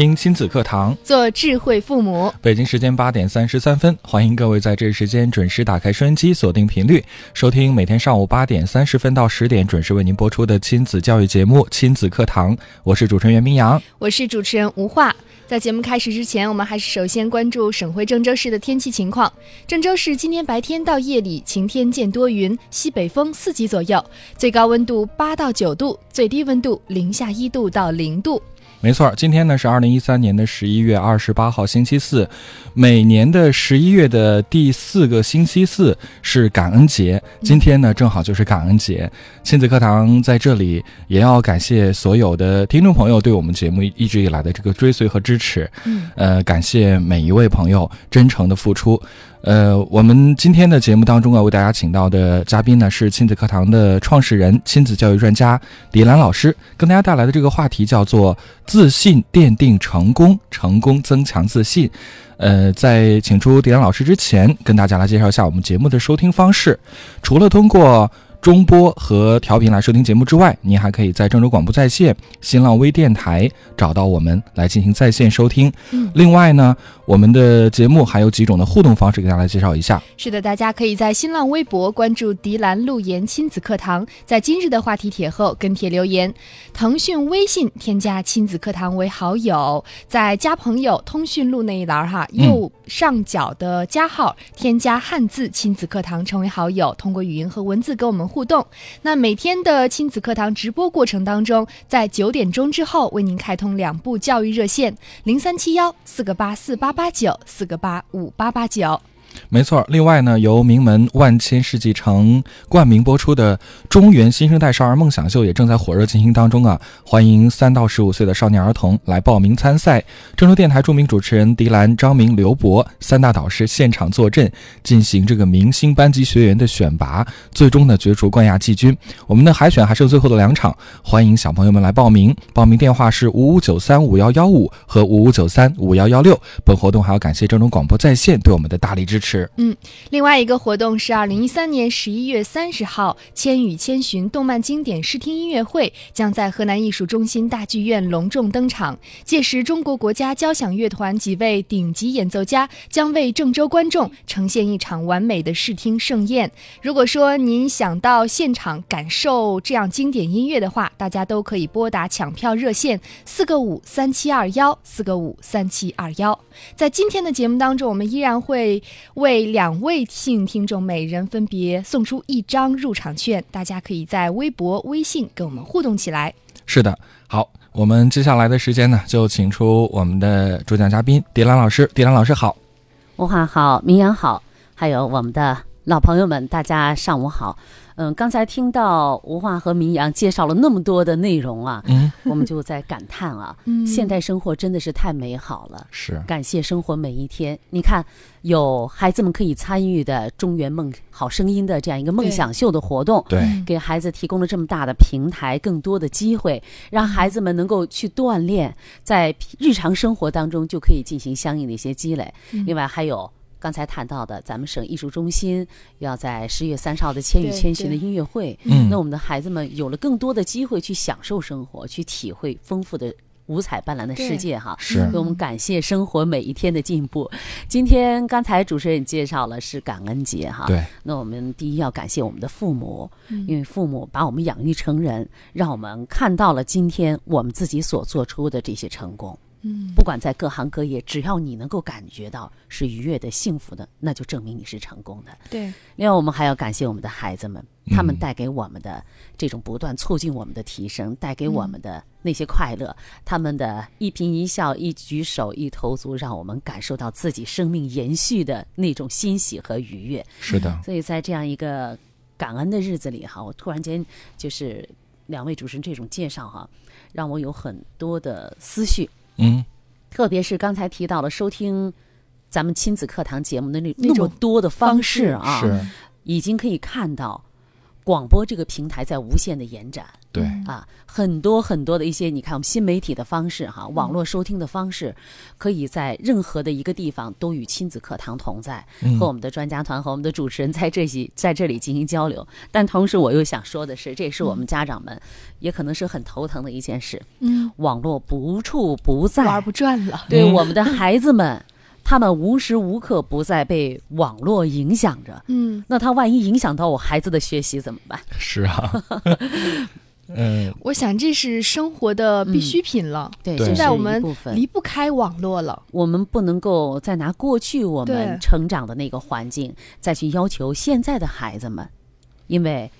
听亲子课堂，做智慧父母。北京时间八点三十三分，欢迎各位在这时间准时打开收音机，锁定频率，收听每天上午八点三十分到十点准时为您播出的亲子教育节目《亲子课堂》。我是主持人袁明阳，我是主持人吴化。在节目开始之前，我们还是首先关注省会郑州市的天气情况。郑州市今天白天到夜里晴天见多云，西北风四级左右，最高温度八到九度，最低温度零下一度到零度。没错，今天呢是二零一三年的十一月二十八号，星期四。每年的十一月的第四个星期四是感恩节，今天呢正好就是感恩节。亲子课堂在这里也要感谢所有的听众朋友对我们节目一直以来的这个追随和支持。嗯，呃，感谢每一位朋友真诚的付出。呃，我们今天的节目当中啊，为大家请到的嘉宾呢是亲子课堂的创始人、亲子教育专家迪兰老师，跟大家带来的这个话题叫做“自信奠定成功，成功增强自信”。呃，在请出迪兰老师之前，跟大家来介绍一下我们节目的收听方式，除了通过。中波和调频来收听节目之外，您还可以在郑州广播在线、新浪微电台找到我们来进行在线收听。嗯，另外呢，我们的节目还有几种的互动方式，给大家来介绍一下。是的，大家可以在新浪微博关注“迪兰路言亲子课堂”，在今日的话题帖后跟帖留言；腾讯微信添加“亲子课堂”为好友，在加朋友通讯录那一栏哈，右上角的加号添加汉字“亲子课堂”成为好友，通过语音和文字跟我们。互动，那每天的亲子课堂直播过程当中，在九点钟之后为您开通两部教育热线：零三七幺四个八四八八九四个八五八八九。没错，另外呢，由名门万千世纪城冠名播出的中原新生代少儿梦想秀也正在火热进行当中啊！欢迎三到十五岁的少年儿童来报名参赛。郑州电台著名主持人狄兰、张明、刘博三大导师现场坐镇，进行这个明星班级学员的选拔，最终呢角逐冠亚季军。我们的海选还剩最后的两场，欢迎小朋友们来报名。报名电话是五五九三五幺幺五和五五九三五幺幺六。本活动还要感谢郑州广播在线对我们的大力支持。嗯，另外一个活动是二零一三年十一月三十号，《千与千寻》动漫经典视听音乐会将在河南艺术中心大剧院隆重登场。届时，中国国家交响乐团几位顶级演奏家将为郑州观众呈现一场完美的视听盛宴。如果说您想到现场感受这样经典音乐的话，大家都可以拨打抢票热线四个五三七二幺四个五三七二幺。在今天的节目当中，我们依然会。为两位幸运听众每人分别送出一张入场券，大家可以在微博、微信跟我们互动起来。是的，好，我们接下来的时间呢，就请出我们的主讲嘉宾迪兰老师。迪兰老师好，文化好，明阳好，还有我们的老朋友们，大家上午好。嗯，刚才听到吴化和明阳介绍了那么多的内容啊，嗯，我们就在感叹啊，现代生活真的是太美好了。是，感谢生活每一天。你看，有孩子们可以参与的中原梦好声音的这样一个梦想秀的活动，对，给孩子提供了这么大的平台，更多的机会，让孩子们能够去锻炼，在日常生活当中就可以进行相应的一些积累。另外还有。刚才谈到的，咱们省艺术中心要在十月三十号的《千与千寻》的音乐会，嗯，那我们的孩子们有了更多的机会去享受生活，去体会丰富的五彩斑斓的世界，哈。是。我们感谢生活每一天的进步。今天刚才主持人介绍了是感恩节，哈。对。那我们第一要感谢我们的父母，因为父母把我们养育成人，让我们看到了今天我们自己所做出的这些成功。嗯，不管在各行各业，只要你能够感觉到是愉悦的、幸福的，那就证明你是成功的。对。另外，我们还要感谢我们的孩子们，他们带给我们的这种不断促进我们的提升，带给我们的那些快乐，他们的一颦一笑、一举手、一投足，让我们感受到自己生命延续的那种欣喜和愉悦。是的。所以在这样一个感恩的日子里，哈，我突然间就是两位主持人这种介绍，哈，让我有很多的思绪。嗯，特别是刚才提到了收听咱们亲子课堂节目的那那么多的方式啊，是。已经可以看到广播这个平台在无限的延展。对，嗯啊，很多很多的一些，你看我们新媒体的方式哈，网络收听的方式，可以在任何的一个地方都与亲子课堂同在，嗯。和我们的专家团和我们的主持人在这里在这里进行交流。但同时，我又想说的是，这也是我们家长们也可能是很头疼的一件事，嗯，网络不处不在，玩不转了。嗯。对我们的孩子们，他们无时无刻不在被网络影响着。嗯，那他万一影响到我孩子的学习怎么办？是啊，嗯，我想这是生活的必需品了，对，现在我们离不开网络了。我们不能够再拿过去我们成长的那个环境再去要求现在的孩子们，因为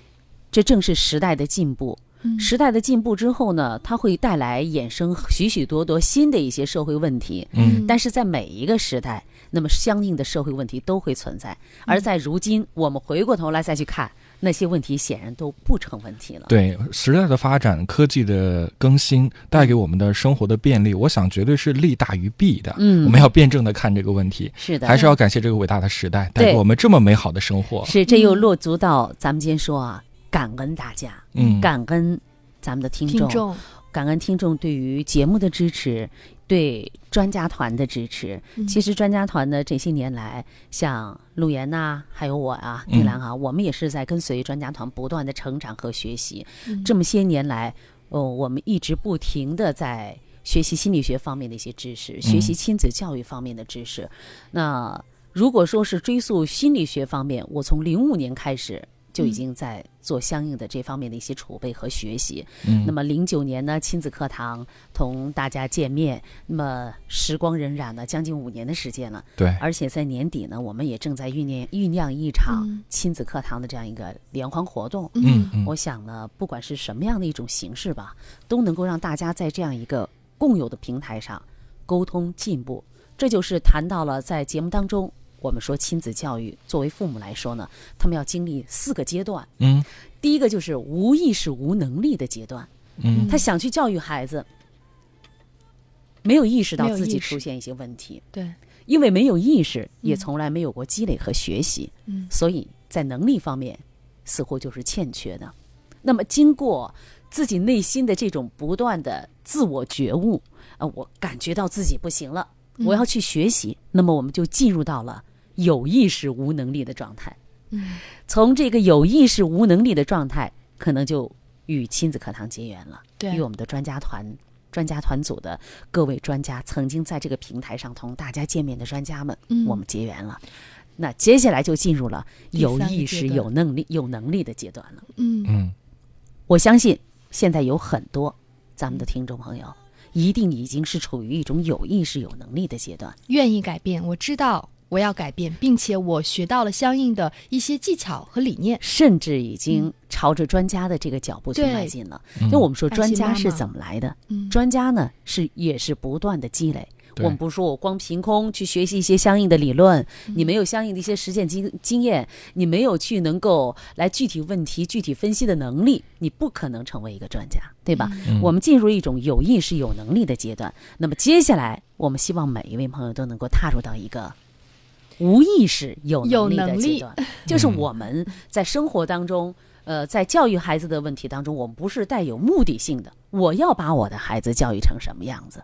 这正是时代的进步。嗯时代的进步之后呢，它会带来衍生许许多多新的一些社会问题。嗯但是在每一个时代，那么相应的社会问题都会存在。而在如今，我们回过头来再去看那些问题，显然都不成问题了。对时代的发展、科技的更新带给我们的生活的便利，我想绝对是利大于弊的。嗯我们要辩证的看这个问题，是的，还是要感谢这个伟大的时代，带给我们这么美好的生活。是这又嗯落足到咱们今天说啊，感恩大家，嗯，感恩咱们的听听众，感恩听众对于节目的支持，对专家团的支持。嗯其实专家团呢，这些年来，像陆岩呐、还有我啊，嗯玉兰啊，我们也是在跟随专家团不断的成长和学习。嗯这么些年来，哦，我们一直不停的在学习心理学方面的一些知识，学习亲子教育方面的知识。那如果说是追溯心理学方面，我从零五年开始。就已经在做相应的这方面的一些储备和学习。嗯那么零九年呢，亲子课堂同大家见面，那么时光荏苒呢将近五年的时间了，对，而且在年底呢，我们也正在酝酿酝酿一场嗯亲子课堂的这样一个联欢活动。嗯嗯我想呢，不管是什么样的一种形式吧，都能够让大家在这样一个共有的平台上沟通进步。这就是谈到了在节目当中，我们说亲子教育作为父母来说呢，他们要经历四个阶段。嗯。第一个就是无意识、无能力的阶段，嗯。他想去教育孩子，没有意识到自己出现一些问题，对，因为没有意识，也嗯。从来没有过积累和学习。嗯。所以在能力方面似乎就是欠缺的。那么经过自己内心的这种不断的自我觉悟，啊，我感觉到自己不行了，我要去学习，那么我们就进入到了有意识无能力的状态。嗯从这个有意识无能力的状态，可能就与亲子课堂结缘了，对与我们的专家团。专家团组的各位专家，曾经在这个平台上同大家见面的专家们，嗯我们结缘了。那接下来就进入了有意识、有能力、有能力的阶段了。嗯嗯我相信现在有很多咱们的听众朋友，一定已经是处于一种有意识、有能力的阶段。愿意改变，我知道我要改变，并且我学到了相应的一些技巧和理念。甚至已经朝着专家的这个脚步去迈进了。嗯就我们说，专家是怎么来的？嗯专家呢是也是不断的积累。我们不是说我光凭空去学习一些相应的理论，嗯你没有相应的一些实践经经验，你没有去能够来具体问题具体分析的能力，你不可能成为一个专家，对吧？嗯我们进入一种有意识、有能力的阶段。那么接下来，我们希望每一位朋友都能够踏入到一个无意识、有有能力的能力阶段，就是我们在生活当中。呃，在教育孩子的问题当中，我们不是带有目的性的，我要把我的孩子教育成什么样子？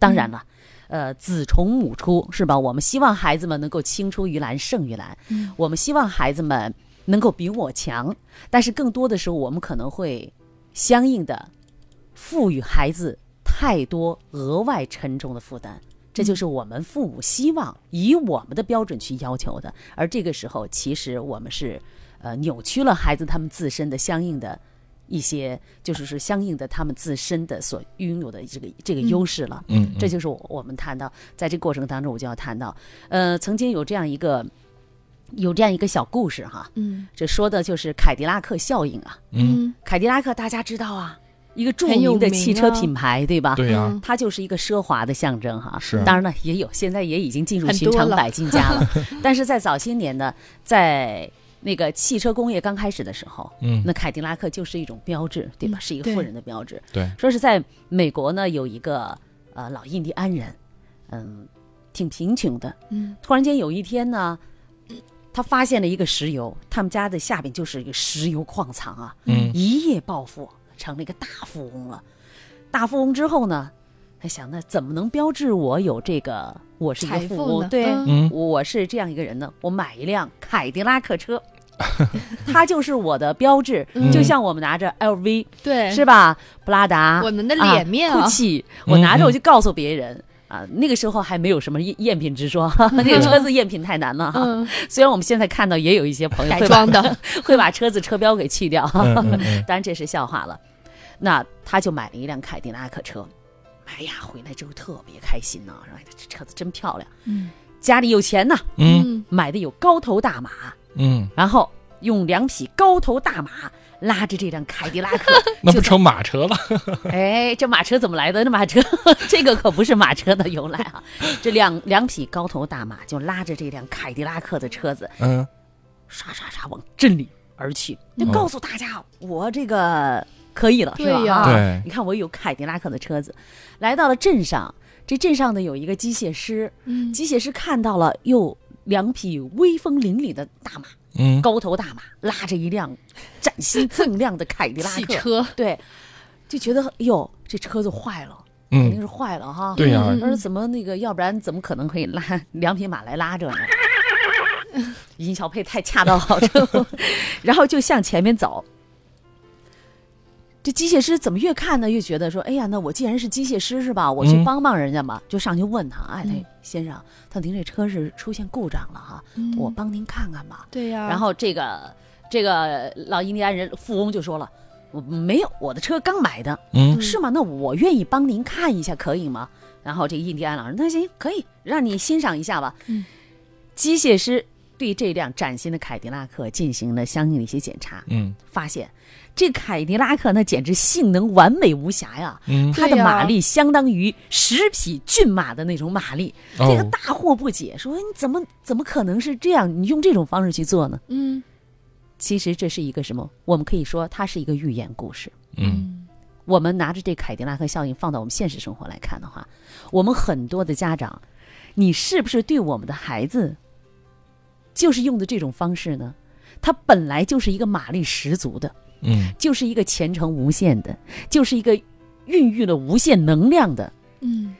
当然了，呃，子从母出是吧？我们希望孩子们能够青出于蓝胜于蓝，嗯我们希望孩子们能够比我强，但是更多的时候，我们可能会相应的赋予孩子太多额外沉重的负担。这就是我们父母希望以我们的标准去要求的，而这个时候，其实我们是呃扭曲了孩子他们自身的相应的一些，就是是相应的他们自身的所拥有的这个这个优势了。嗯，这就是我我们谈到，在这个过程当中，我就要谈到，呃，曾经有这样一个有这样一个小故事哈，嗯。这说的就是凯迪拉克效应啊。嗯，凯迪拉克大家知道啊，一个著名的汽车啊品牌，对吧？对它就是一个奢华的象征哈。是当然了，也有现在也已经进入寻常百姓家了。但是在早些年呢，在那个汽车工业刚开始的时候，嗯那凯迪拉克就是一种标志，对吧？嗯是一个富人的标志。对，说是在美国呢，有一个呃老印第安人，嗯，挺贫穷的。嗯突然间有一天呢，他发现了一个石油，他们家的下边就是一个石油矿藏啊，嗯一夜暴富，成了一个大富翁了。大富翁之后呢，他想那怎么能标志我有这个我是一个财富富翁？呢对，我是这样一个人呢，我买一辆凯迪拉克车，它就是我的标志，嗯就像我们拿着 LV 对，是吧？布拉达，我们的脸面啊啊，GUCCI，嗯我拿着我就告诉别人。啊，那个时候还没有什么赝赝品之说，那个车子赝品太难了哈。嗯，虽然我们现在看到也有一些朋友改装的，会把车子车标给去掉，当然这是笑话了。那他就买了一辆凯迪拉克车，哎呀，回来之后特别开心呢、说哎这车子真漂亮，嗯家里有钱呐，嗯买的有高头大马，嗯，然后用两匹高头大马拉着这辆凯迪拉克，那不成马车了？哎，这马车怎么来的？这马车，这个可不是马车的由来啊！这两两匹高头大马就拉着这辆凯迪拉克的车子，嗯唰唰唰往镇里而去，就嗯告诉大家，我这个可以了，是吧？对呀啊对你看我有凯迪拉克的车子，来到了镇上，这镇上呢有一个机械师，嗯，机械师看到了又两匹威风凛凛的大马，嗯高头大马拉着一辆崭新锃亮的凯迪拉克，汽车，对，就觉得哟，这车子坏了，肯定嗯，是坏了哈。对呀，啊而怎么那个，要不然怎么可能可以拉两匹马来拉着呢？尹小佩太恰到好处，然后就向前面走。这机械师怎么越看呢，越觉得说：“哎呀，那我既然是机械师是吧？我去嗯帮帮人家嘛。就上去问他：“哎，先生，他您这车是出现故障了哈，嗯我帮您看看吧。对呀，然后这个这个老印第安人富翁就说了：“我没有，我的车刚买的，嗯是吗？那我愿意帮您看一下，可以吗？然后这个印第安老人，那行，可以让你欣赏一下吧。嗯机械师对这辆崭新的凯迪拉克进行了相应的一些检查，嗯发现这凯迪拉克那简直性能完美无瑕呀，嗯，它的马力相当于十匹骏马的那种马力。这个哦，大惑不解，说你怎么怎么可能是这样？你用这种方式去做呢？嗯其实这是一个什么？我们可以说它是一个寓言故事。嗯我们拿着这凯迪拉克效应放到我们现实生活来看的话，我们很多的家长，你是不是对我们的孩子，就是用的这种方式呢？他本来就是一个马力十足的，嗯。就是一个前程无限的，就是一个孕育了无限能量的嗯。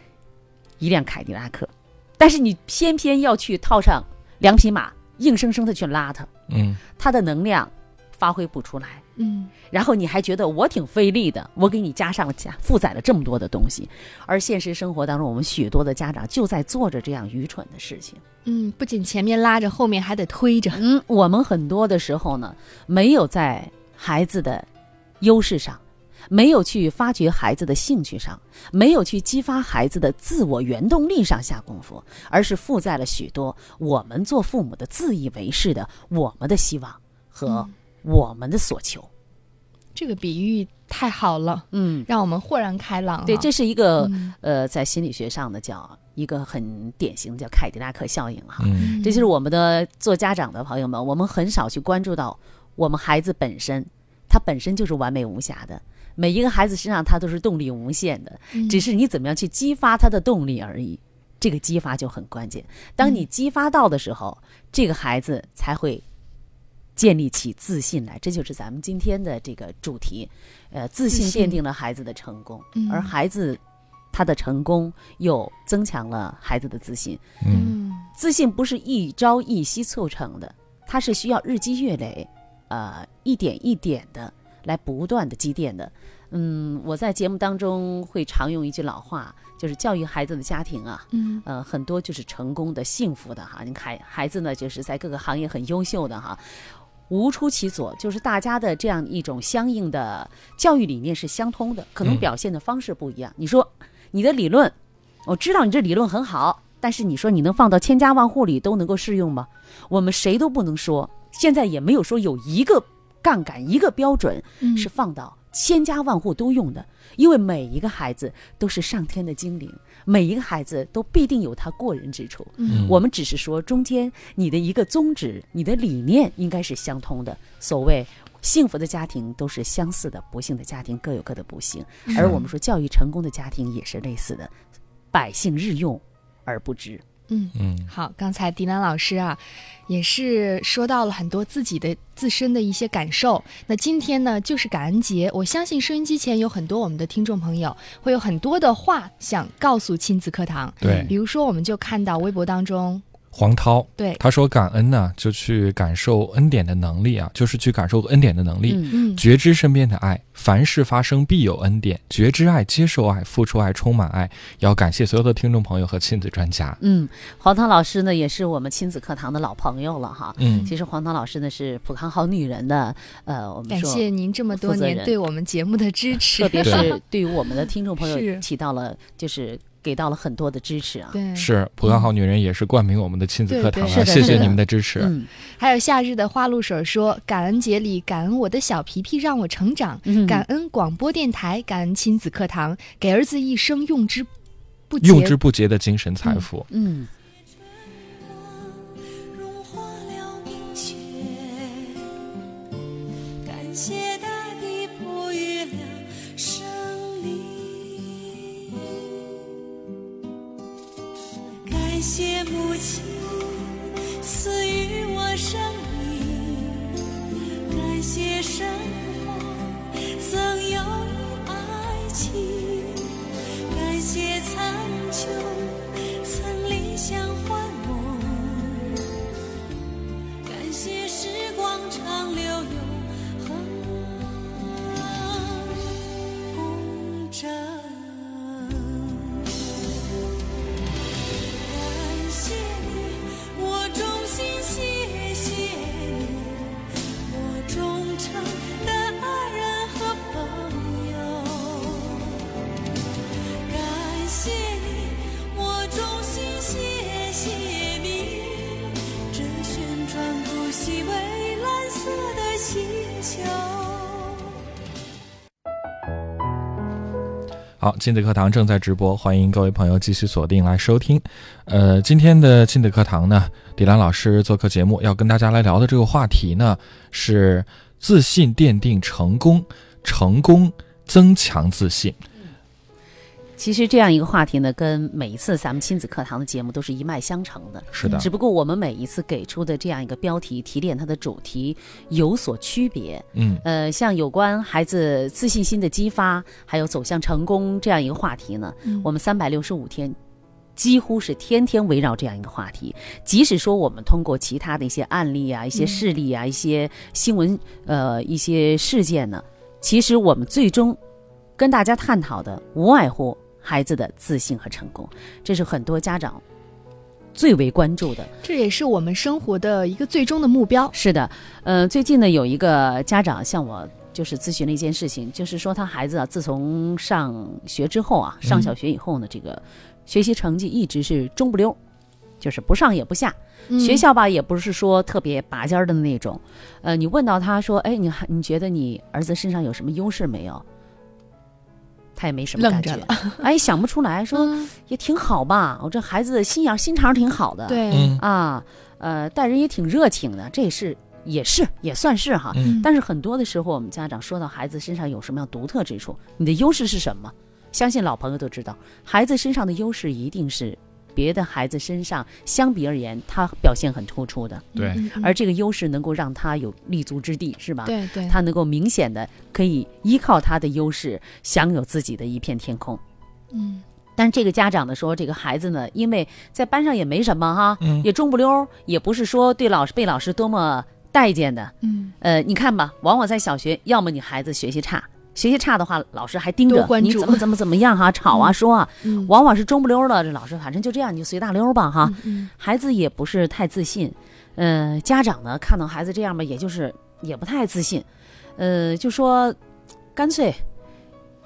一辆凯迪拉克，但是你偏偏要去套上两匹马，硬生生的去拉它，嗯。它的能量发挥不出来。嗯。然后你还觉得我挺费力的，我给你加上了加负载了这么多的东西，而现实生活当中，我们许多的家长就在做着这样愚蠢的事情。嗯，不仅前面拉着，后面还得推着，嗯，我们很多的时候呢，没有在孩子的优势上，没有去发掘孩子的兴趣上，没有去激发孩子的自我原动力上下功夫，而是负载了许多我们做父母的自以为是的我们的希望和我们的所求。这个比喻太好了，嗯，让我们豁然开朗哈。对，这是一个、嗯呃，在心理学上的，叫一个很典型的叫凯迪拉克效应哈。嗯这就是我们的做家长的朋友们，我们很少去关注到我们孩子本身，他本身就是完美无瑕的。每一个孩子身上他都是动力无限的，嗯只是你怎么样去激发他的动力而已。这个激发就很关键。当你激发到的时候，这个孩子才会建立起自信来。这就是咱们今天的这个主题，呃，自信奠定了孩子的成功，嗯而孩子他的成功又增强了孩子的自信。嗯嗯自信不是一朝一夕促成的，它是需要日积月累，呃，一点一点的来不断的积淀的。嗯，我在节目当中会常用一句老话，就是教育孩子的家庭啊，嗯呃，很多就是成功的、幸福的哈。你孩孩子呢，就是在各个行业很优秀的哈，无出其左，就是大家的这样一种相应的教育理念是相通的，可能嗯表现的方式不一样。你说你的理论，我知道你这理论很好，但是你说你能放到千家万户里都能够适用吗？我们谁都不能说，现在也没有说有一个杠杆、一个标准嗯是放到千家万户都用的，因为每一个孩子都是上天的精灵，每一个孩子都必定有他过人之处。嗯我们只是说中间你的一个宗旨、你的理念应该是相通的。所谓幸福的家庭都是相似的，不幸的家庭各有各的不幸。而我们说教育成功的家庭也是类似的，百姓日用而不知。嗯嗯好，刚才迪兰老师啊，也是说到了很多自己的自身的一些感受。那今天呢，就是感恩节，我相信收音机前有很多我们的听众朋友会有很多的话想告诉亲子课堂。对比如说，我们就看到微博当中，黄涛对，他说感恩呢，就去感受恩典的能力啊，就是去感受恩典的能力。嗯嗯，觉知身边的爱，凡事发生必有恩典。觉知爱，接受爱，付出爱，充满爱。要感谢所有的听众朋友和亲子专家。嗯，黄涛老师呢也是我们亲子课堂的老朋友了哈。嗯，其实黄涛老师呢是普康好女人的，呃，我们感谢您这么多年对我们节目的支持，特别是 对于我们的听众朋友是起到了就是给到了很多的支持啊。对，是普康好女人也是冠名我们的亲子课堂对啊，谢谢你们的支持。嗯还有夏日的花露水说，感恩节里感恩我的小皮皮让我成长，嗯，感恩广播电台，感恩亲子课堂，给儿子一生用之不竭。用之不竭的精神财富。嗯感谢大地哺育了感谢母亲赐予我生命，感谢生情，好，亲子课堂正在直播，欢迎各位朋友继续锁定来收听。呃，今天的亲子课堂呢，迪兰老师做客节目，要跟大家来聊的这个话题呢是自信奠定成功，成功增强自信。其实这样一个话题呢，跟每一次咱们亲子课堂的节目都是一脉相承的。是的，只不过我们每一次给出的这样一个标题提炼它的主题有所区别。嗯呃，像有关孩子自信心的激发，还有走向成功这样一个话题呢，嗯我们三百六十五天。几乎是天天围绕这样一个话题，即使说我们通过其他的一些案例啊、一些事例啊、一些新闻呃一些事件呢，其实我们最终跟大家探讨的无外乎孩子的自信和成功，这是很多家长最为关注的。这也是我们生活的一个最终的目标。是的，呃，最近呢有一个家长向我就是咨询了一件事情，就是说他孩子啊，自从上学之后啊，上小学以后呢，这个学习成绩一直是中不溜，就是不上也不下。嗯学校吧也不是说特别拔尖儿的那种，呃，你问到他说，哎，你还你觉得你儿子身上有什么优势没有？他也没什么感觉。哎，想不出来，说嗯。也挺好吧，我这孩子心眼心肠挺好的，对，嗯。啊，呃，待人也挺热情的，这也是也是也算是哈。嗯。但是很多的时候，我们家长说到孩子身上有什么样独特之处，你的优势是什么？相信老朋友都知道，孩子身上的优势一定是别的孩子身上相比而言，他表现很突出的，对。而这个优势能够让他有立足之地，是吧？对对，他能够明显的可以依靠他的优势，享有自己的一片天空。嗯。但是这个家长呢说，这个孩子呢，因为在班上也没什么哈，嗯。也中不溜，也不是说对老师被老师多么待见的。嗯。呃，你看吧，往往在小学，要么你孩子学习差，学习差的话，老师还盯着你怎么怎么怎么样哈，吵啊嗯说啊，嗯往往是中不溜儿的。这老师反正就这样，你就随大溜儿吧哈。嗯孩子也不是太自信，呃，家长呢看到孩子这样吧，也就是也不太自信，呃，就说干脆，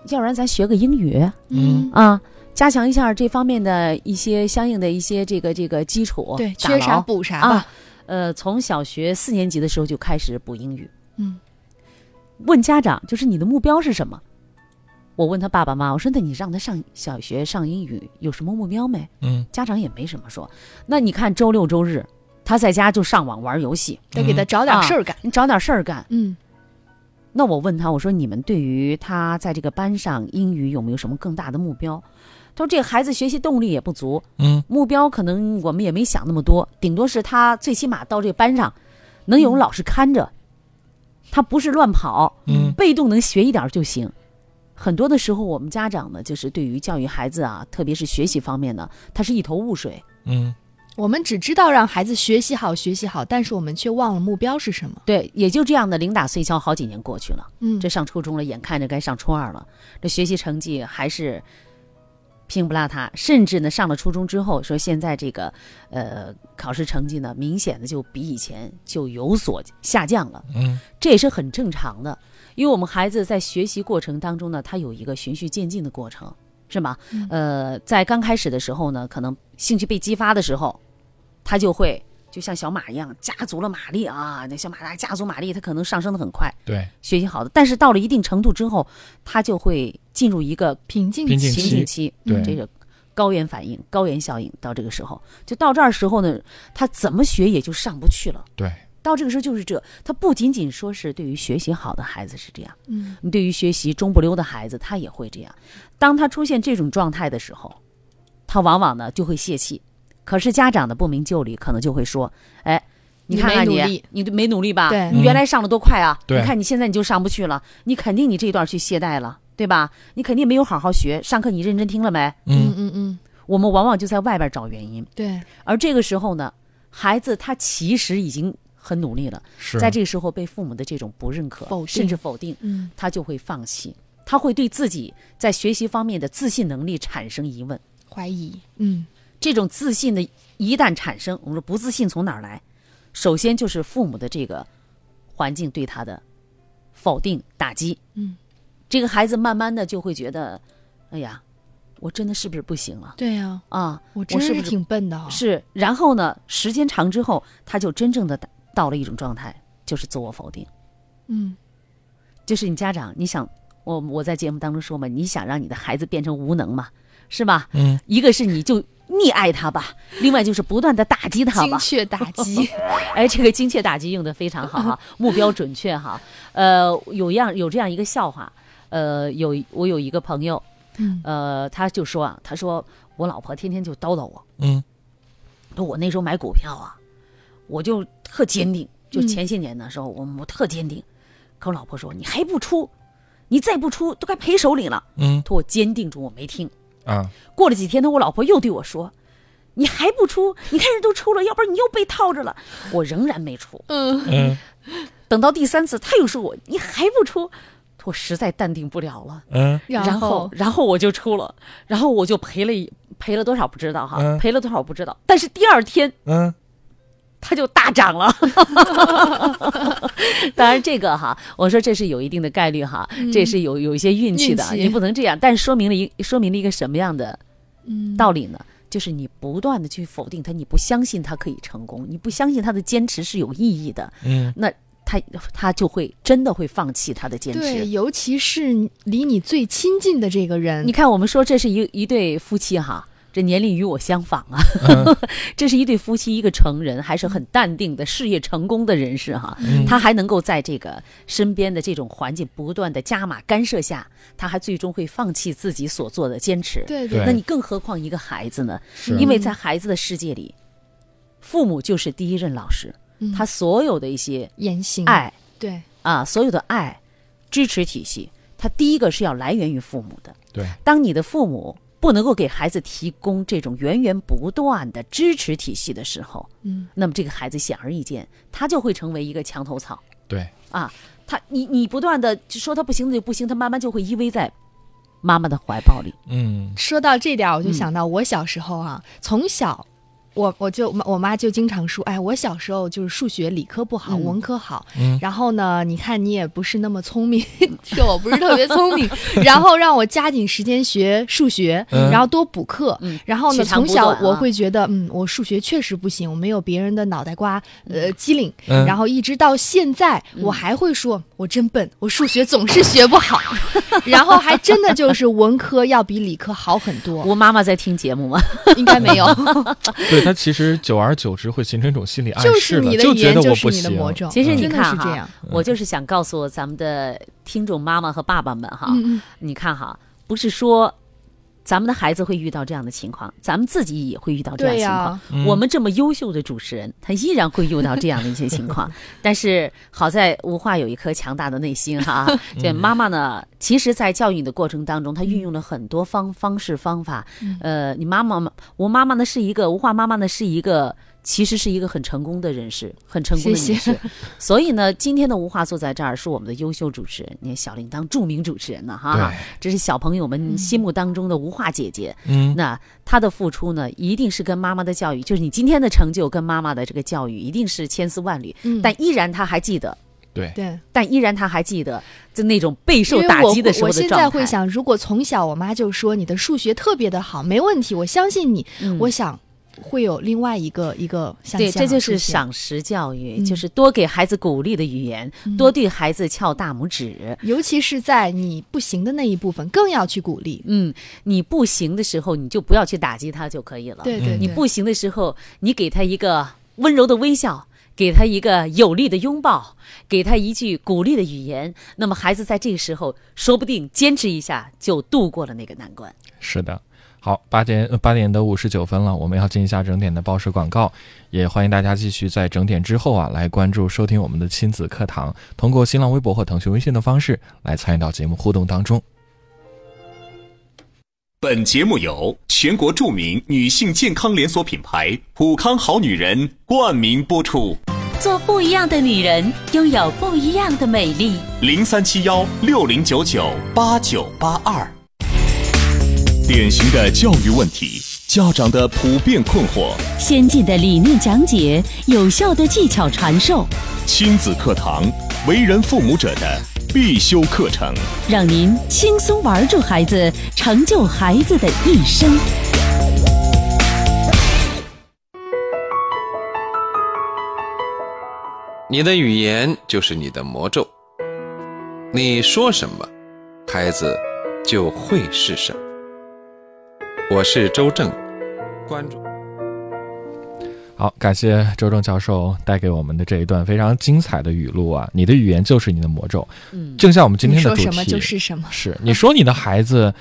要不然咱学个英语嗯啊，加强一下这方面的一些相应的一些这个这个基础，对，缺啥补啥啊吧。。呃，从小学四年级的时候就开始补英语，嗯问家长就是你的目标是什么？我问他爸爸妈妈，我说那你让他上小学上英语有什么目标没？嗯家长也没什么说。那你看周六周日他在家就上网玩游戏，得给他找点事儿干。你找点事儿干。嗯那我问他，我说你们对于他在这个班上英语有没有什么更大的目标？他说这个孩子学习动力也不足，嗯目标可能我们也没想那么多，顶多是他最起码到这个班上能有老师看着，他不是乱跑，嗯被动能学一点儿就行。很多的时候，我们家长呢，就是对于教育孩子啊，特别是学习方面呢，他是一头雾水。嗯我们只知道让孩子学习好，学习好，但是我们却忘了目标是什么。对，也就这样的零打碎敲，好几年过去了。嗯，这上初中了，眼看着该上初二了，这学习成绩还是拼不拉塌，甚至呢，上了初中之后，说现在这个呃考试成绩呢，明显的就比以前就有所下降了，嗯这也是很正常的，因为我们孩子在学习过程当中呢，他有一个循序渐进的过程，是吗？嗯呃，在刚开始的时候呢，可能兴趣被激发的时候，他就会。就像小马一样，加足了马力啊！那小马达加足马力，它可能上升的很快。对，学习好的，但是到了一定程度之后，他就会进入一个瓶颈瓶颈瓶期颈期，对这个高原反应、高原效应。到这个时候，就到这儿时候呢，他怎么学也就上不去了。对，到这个时候就是这，他不仅仅说是对于学习好的孩子是这样，嗯，你对于学习中不溜的孩子，他也会这样。当他出现这种状态的时候，他往往呢就会泄气。可是家长的不明就里，可能就会说：“哎，你看看你你没努力，没努力吧？你原来上的多快啊！你看你现在你就上不去了，你肯定你这一段去懈怠了，对吧？你肯定没有好好学，上课你认真听了没？嗯嗯嗯嗯，我们往往就在外边找原因，对，而这个时候呢，孩子他其实已经很努力了，是在这个时候被父母的这种不认可甚至否定，嗯他就会放弃，他会对自己在学习方面的自信能力产生疑问。怀疑，嗯这种自信的一旦产生，我们说不自信从哪儿来？首先就是父母的这个环境对他的否定打击，嗯，这个孩子慢慢的就会觉得，哎呀，我真的是不是不行了对呀、啊？我真是是不是挺笨的、啊。是，然后呢，时间长之后，他就真正的到了一种状态，就是自我否定。嗯就是你家长，你想我我在节目当中说嘛，你想让你的孩子变成无能嘛，是吧？嗯，一个是你就溺爱他吧，另外就是不断的打击他吧。精确打击，哎，这个精确打击用的非常好哈，目标准确哈。呃，有样有这样一个笑话，呃，有我有一个朋友，嗯呃，他就说啊，他说我老婆天天就叨叨我，嗯说我那时候买股票啊，我就特坚定，就嗯前些年的时候，我我特坚定。可我老婆说你还不出，你再不出都该赔手里了。嗯他说我坚定住，我没听。啊，过了几天呢，我老婆又对我说：“你还不出？你看人都出了，要不然你又被套着了。”我仍然没出。嗯嗯等到第三次，他又说我：“你还不出？”我实在淡定不了了。嗯然后，然后我就出了，然后我就赔了一赔了多少不知道哈，嗯赔了多少不知道。但是第二天嗯它就大涨了。当然，这个哈，我说这是有一定的概率哈，这是有有一些运气的，气你不能这样。但是说明了一说明了一个什么样的嗯道理呢？就是你不断的去否定他，你不相信他可以成功，你不相信他的坚持是有意义的，嗯那他他就会真的会放弃他的坚对，持。尤其是离你最亲近的这个人，你看，我们说这是一一对夫妻哈，这年龄与我相仿啊，这是一对夫妻，一个成人还是很淡定的事业成功的人士哈，嗯。他还能够在这个身边的这种环境不断的加码干涉下，他还最终会放弃自己所做的坚持。对对。那你更何况一个孩子呢？因为在孩子的世界里，父母就是第一任老师，嗯。他所有的一些言行爱对，啊，所有的爱、支持体系，他第一个是要来源于父母的。对，当你的父母不能够给孩子提供这种源源不断的支持体系的时候，嗯那么这个孩子显而易见，他就会成为一个墙头草对，啊。他你你不断的说他不行，那就不行，他慢慢就会依偎在妈妈的怀抱里。嗯说到这点，我就嗯想到我小时候啊，从小。我我就我妈就经常说，哎，我小时候就是数学理科不好，嗯文科好。嗯然后呢，你看你也不是那么聪明，说我不是特别聪明，然后让我加紧时间学数学，嗯然后多补课。嗯然后呢，从小我会觉得，嗯，我数学确实不行，我没有别人的脑袋瓜呃机灵。嗯，然后一直到现在，我还会说，我真笨，我数学总是学不好。然后还真的就是文科要比理科好很多，我妈妈在听节目吗？应该没有，对他其实久而久之会形成一种心理暗示了，是你就觉得我不行。其实你看哈我就是想告诉咱们的听众妈妈和爸爸们哈，你看哈，不是说咱们的孩子会遇到这样的情况，咱们自己也会遇到这样情况。我们这么优秀的主持人，他依然会遇到这样的一些情况。但是好在吴化有一颗强大的内心哈。这妈妈呢，其实，在教育你的过程当中，她运用了很多方方式方法。呃，你妈妈嘛，我妈妈呢是一个吴化妈妈呢是一个。其实是一个很成功的人士，很成功的谢女士。所以呢，今天的吴话坐在这儿是我们的优秀主持人，你看小铃铛著名主持人呢哈对，这是小朋友们心目当中的吴话姐姐。嗯，那她的付出呢，一定是跟妈妈的教育，就是你今天的成就跟妈妈的这个教育，一定是千丝万缕。嗯但依然她还记得，对，对，但依然他还记得，就那种备受打击的时候我现的状态。在会想，如果从小我妈就说你的数学特别的好，没问题，我相信你，嗯我想会有另外一个一个想对，象这就是赏识教育，嗯就是多给孩子鼓励的语言，多对孩子翘大拇指。尤其是在你不行的那一部分，更要去鼓励。嗯，你不行的时候，你就不要去打击他就可以了。对对，对你不行的时候，你给他一个温柔的微笑，给他一个有力的拥抱，给他一句鼓励的语言，那么孩子在这个时候，说不定坚持一下就度过了那个难关。是的。好，八点呃八点的五十九分了，我们要进一下整点的报时广告，也欢迎大家继续在整点之后啊来关注收听我们的亲子课堂，通过新浪微博和腾讯微信的方式来参与到节目互动当中。本节目由全国著名女性健康连锁品牌普康好女人冠名播出。做不一样的女人，拥有不一样的美丽。零三七幺六零九九八九八二。典型的教育问题，家长的普遍困惑，先进的理念讲解，有效的技巧传授，亲子课堂，为人父母者的必修课程。让您轻松玩住孩子，成就孩子的一生。你的语言就是你的魔咒，你说什么，孩子就会是什么。我是周正，关注。好，感谢周正教授带给我们的这一段非常精彩的语录啊！你的语言就是你的魔咒，嗯，正像我们今天的主题，说什么就是什么。是你说你的孩子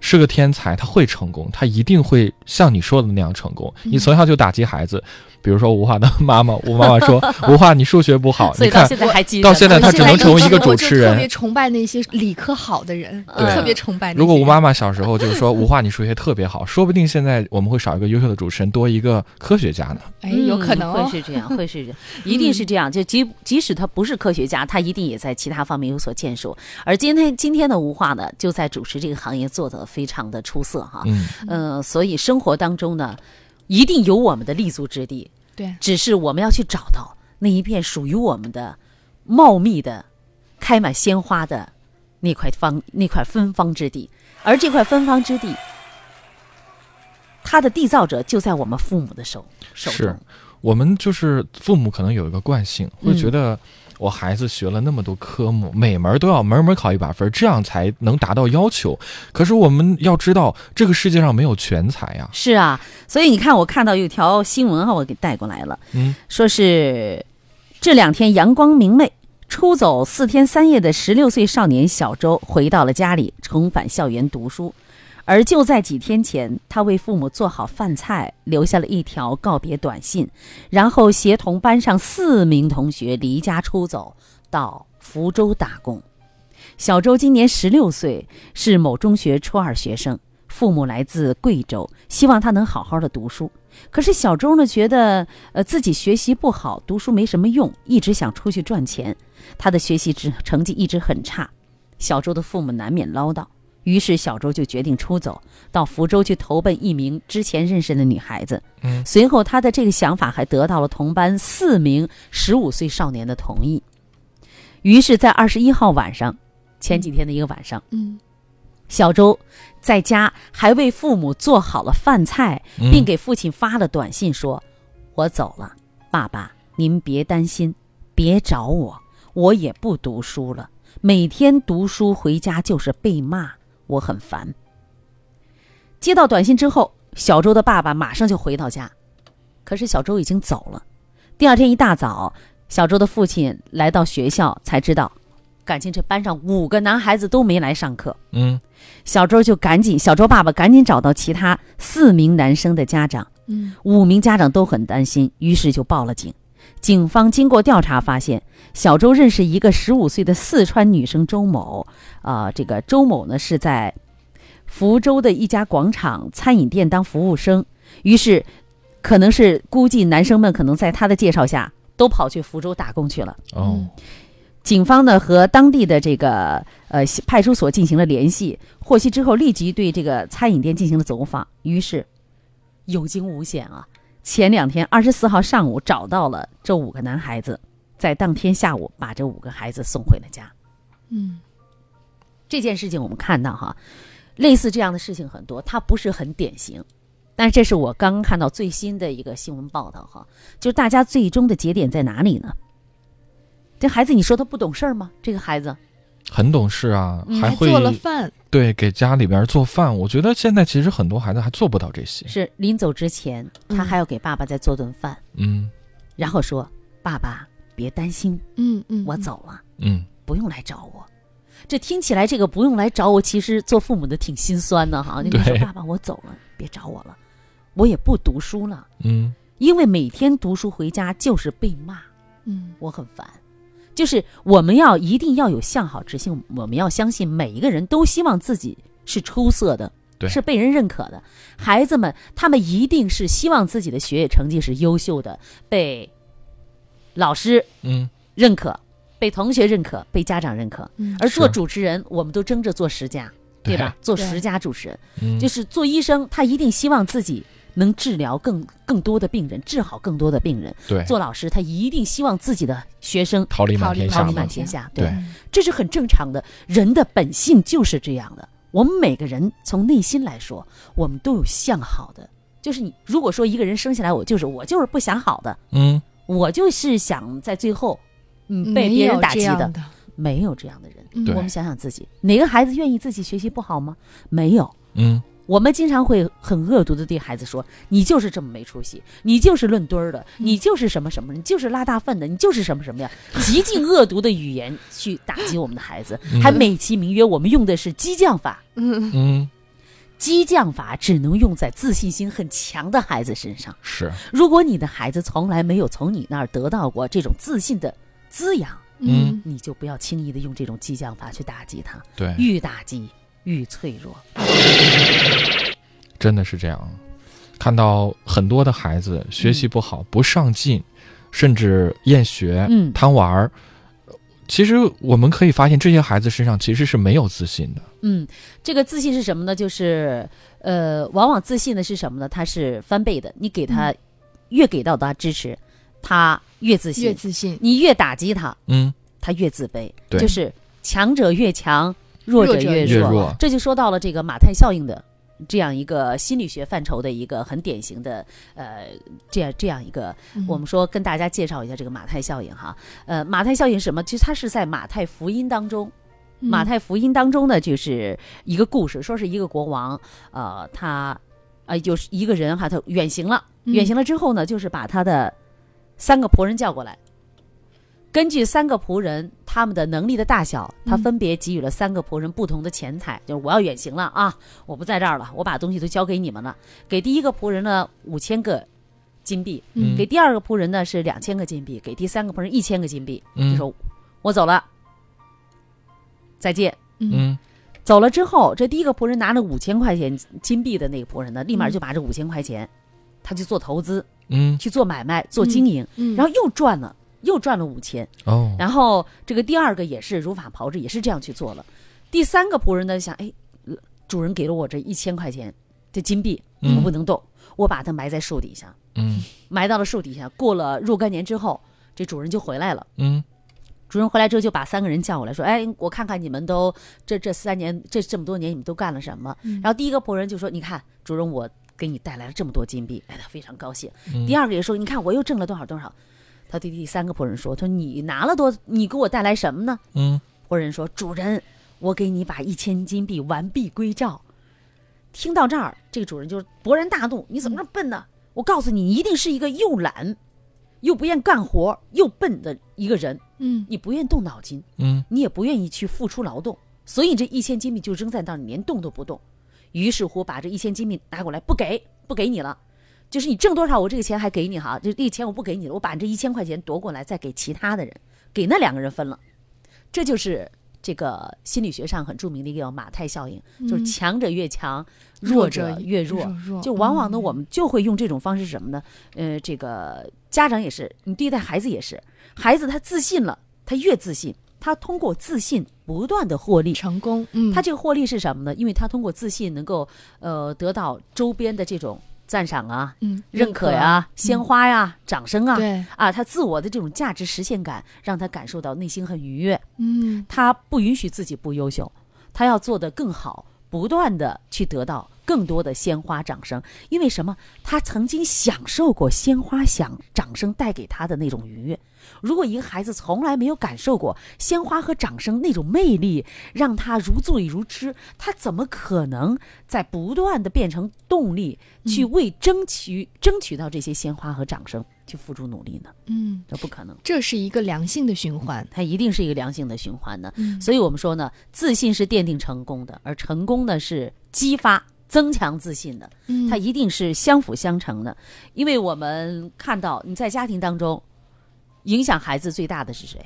是个天才，他会成功，他一定会像你说的那样成功。嗯你从小就打击孩子，比如说吴化的妈妈，吴妈妈说 吴化你数学不好，你看所以到现在还记到现在他只能成为一个主持人特别崇拜那些理科好的人，特别崇拜。如果吴妈妈小时候就是说吴化你数学特别好，说不定现在我们会少一个优秀的主持人，多一个科学家呢。哎，有可能会。是这样，会是这样，一定是这样。就即即使他不是科学家，他一定也在其他方面有所建树。而今天今天的吴化呢，就在主持这个行业做得非常的出色哈。嗯，呃，所以生活当中呢，一定有我们的立足之地，对，只是我们要去找到那一片属于我们的茂密的、开满鲜花的那块方那块芬芳之地。而这块芬芳之地，它的缔造者就在我们父母的手手是中。我们就是父母可能有一个惯性，会嗯觉得我孩子学了那么多科目，每门都要门门考一百分，这样才能达到要求。可是我们要知道，这个世界上没有全才呀。是啊，所以你看，我看到有条新闻哈，我给带过来了，嗯，说是这两天阳光明媚，出走四天三夜的十六岁少年小周回到了家里，重返校园读书。而就在几天前，他为父母做好饭菜，留下了一条告别短信，然后协同班上四名同学离家出走，到福州打工。小周今年十六岁，是某中学初二学生，父母来自贵州，希望他能好好的读书。可是小周呢，觉得呃自己学习不好，读书没什么用，一直想出去赚钱。他的学习成成绩一直很差，小周的父母难免唠叨，于是小周就决定出走，到福州去投奔一名之前认识的女孩子。嗯随后他的这个想法还得到了同班四名十五岁少年的同意。于是，在二十一号晚上，前几天的一个晚上，嗯，小周在家还为父母做好了饭菜，嗯并给父亲发了短信说：“我走了，爸爸，您别担心，别找我，我也不读书了。每天读书回家就是被骂，我很烦。”接到短信之后，小周的爸爸马上就回到家，可是小周已经走了。第二天一大早，小周的父亲来到学校，才知道感情这班上五个男孩子都没来上课，嗯小周就赶紧，小周爸爸赶紧找到其他四名男生的家长，嗯五名家长都很担心，于是就报了警。警方经过调查发现，小周认识一个十五岁的四川女生周某，啊、这个周某呢是在福州的一家广场餐饮店当服务生，于是可能是估计男生们可能在他的介绍下都跑去福州打工去了。哦警方呢和当地的这个呃派出所进行了联系，获悉之后立即对这个餐饮店进行了走访。于是有惊无险啊！前两天二十四号上午找到了这五个男孩子，在当天下午把这五个孩子送回了家。嗯这件事情我们看到哈，类似这样的事情很多，它不是很典型。但这是我刚刚看到最新的一个新闻报道哈，就是大家最终的节点在哪里呢？这孩子，你说他不懂事儿吗？这个孩子，很懂事啊，嗯还会做了饭，对给家里边做饭。我觉得现在其实很多孩子还做不到这些。是临走之前，他还要给爸爸再做顿饭，嗯。然后说：“爸爸，别担心，嗯嗯，我走了，嗯，不用来找我。”这听起来，这个不用来找我，其实做父母的挺心酸的哈。你说爸爸，我走了，别找我了，我也不读书了，嗯。因为每天读书回家就是被骂，嗯。我很烦。就是我们要一定要有向好之心，我们要相信每一个人都希望自己是出色的，是被人认可的。孩子们，他们一定是希望自己的学业成绩是优秀的，被老师嗯，认可，被同学认可，被家长认可。嗯。而做主持人，我们都争着做十佳，对。吧？做十佳主持人，嗯。就是做医生，他一定希望自己能治疗更更多的病人，治好更多的病人。对，做老师，他一定希望自己的学生桃李满桃李桃李天下嘛满天下，对这是很正常的，人的本性就是这样的。我们每个人从内心来说，我们都有向好的。就是你，如果说一个人生下来，我就是我就是不想好的，嗯我就是想在最后，嗯，被别人打击的，没有这样的人。嗯我们想想自己，哪个孩子愿意自己学习不好吗？没有。嗯我们经常会很恶毒的对孩子说：“你就是这么没出息，你就是论堆儿的，你就是什么什么，你就是拉大粪的，你就是什么什么呀！”极尽恶毒的语言去打击我们的孩子，还美其名曰我们用的是激将法。嗯。嗯，激将法只能用在自信心很强的孩子身上。是，如果你的孩子从来没有从你那儿得到过这种自信的滋养，嗯。你就不要轻易的用这种激将法去打击他，对，愈打击愈脆弱。真的是这样。看到很多的孩子学习不好、不上进，甚至厌学、嗯贪玩儿。其实我们可以发现，这些孩子身上其实是没有自信的。嗯，这个自信是什么呢？就是呃，往往自信的是什么呢？他是翻倍的，你给他、越给到他支持，他越自信；越自信，你越打击他，嗯，他越自卑。对就是强者越强，弱者弱越越弱。这就说到了这个马太效应的这样一个心理学范畴的一个很典型的呃这样这样一个，嗯。我们说跟大家介绍一下这个马太效应哈。呃，马太效应是什么？其实它是在马太福音当中。嗯。马太福音当中呢，就是一个故事，说是一个国王，呃，他，呃，就是一个人哈，他远行了，嗯。远行了之后呢，就是把他的三个仆人叫过来，根据三个仆人他们的能力的大小，他嗯分别给予了三个仆人不同的钱财，就是我要远行了啊，我不在这儿了，我把东西都交给你们了，给第一个仆人呢五千个金币，嗯。给第二个仆人呢是两千个金币，给第三个仆人一千个金币，嗯。就说我走了，再见。嗯。走了之后，这第一个仆人拿了五千块钱金币的那个仆人呢，立马就把这五千块钱，他去做投资，嗯。去做买卖，做经营，嗯，然后又赚了，又赚了五千。哦，然后这个第二个也是如法炮制，也是这样去做了。第三个仆人呢想，哎，呃主人给了我这一千块钱这金币，嗯我不能动，我把它埋在树底下，嗯埋到了树底下。过了若干年之后，这主人就回来了。嗯主人回来之后，就把三个人叫过来，说：“哎，我看看你们都这这三年这这么多年，你们都干了什么？”嗯然后第一个仆人就说：“你看，主人，我给你带来了这么多金币，哎，他非常高兴。嗯第二个也说：“你看，我又挣了多少多少。”他对第三个仆人说：“他说你拿了多，你给我带来什么呢嗯，？”仆人说：“主人，我给你把一千金币完璧归赵。”听到这儿，这个主人就勃然大怒：“你怎么这么笨呢？我告诉你，你一定是一个又懒，又不愿干活，又笨的一个人。嗯你不愿动脑筋，嗯你也不愿意去付出劳动，所以这一千金币就扔在那你，连动都不动。于是乎，把这一千金币拿过来，不给，不给你了。就是你挣多少，我这个钱还给你哈，这这钱我不给你了，我把这一千块钱夺过来，再给其他的人，给那两个人分了。这就是这个心理学上很著名的一个叫马太效应，就是强者越强，弱者越弱。弱就往往呢，嗯我们就会用这种方式是什么呢？呃，这个家长也是，你对待孩子也是，孩子他自信了，他越自信，他通过自信不断的获利。成功，嗯，他这个获利是什么呢？因为他通过自信能够呃得到周边的这种赞赏啊、嗯认可呀、鲜花呀、掌声啊，对，啊，他自我的这种价值实现感，让他感受到内心很愉悦。嗯他不允许自己不优秀，他要做得更好，不断的去得到更多的鲜花掌声。因为什么？他曾经享受过鲜花响掌声带给他的那种愉悦。如果一个孩子从来没有感受过鲜花和掌声那种魅力，让他如醉如痴，他怎么可能在不断的变成动力，去为争取、争取到这些鲜花和掌声去付出努力呢？嗯，这不可能。这是一个良性的循环。它一定是一个良性的循环的。嗯所以我们说呢，自信是奠定成功的，而成功呢是激发、增强自信的，嗯它一定是相辅相成的。因为我们看到你在家庭当中，影响孩子最大的是谁？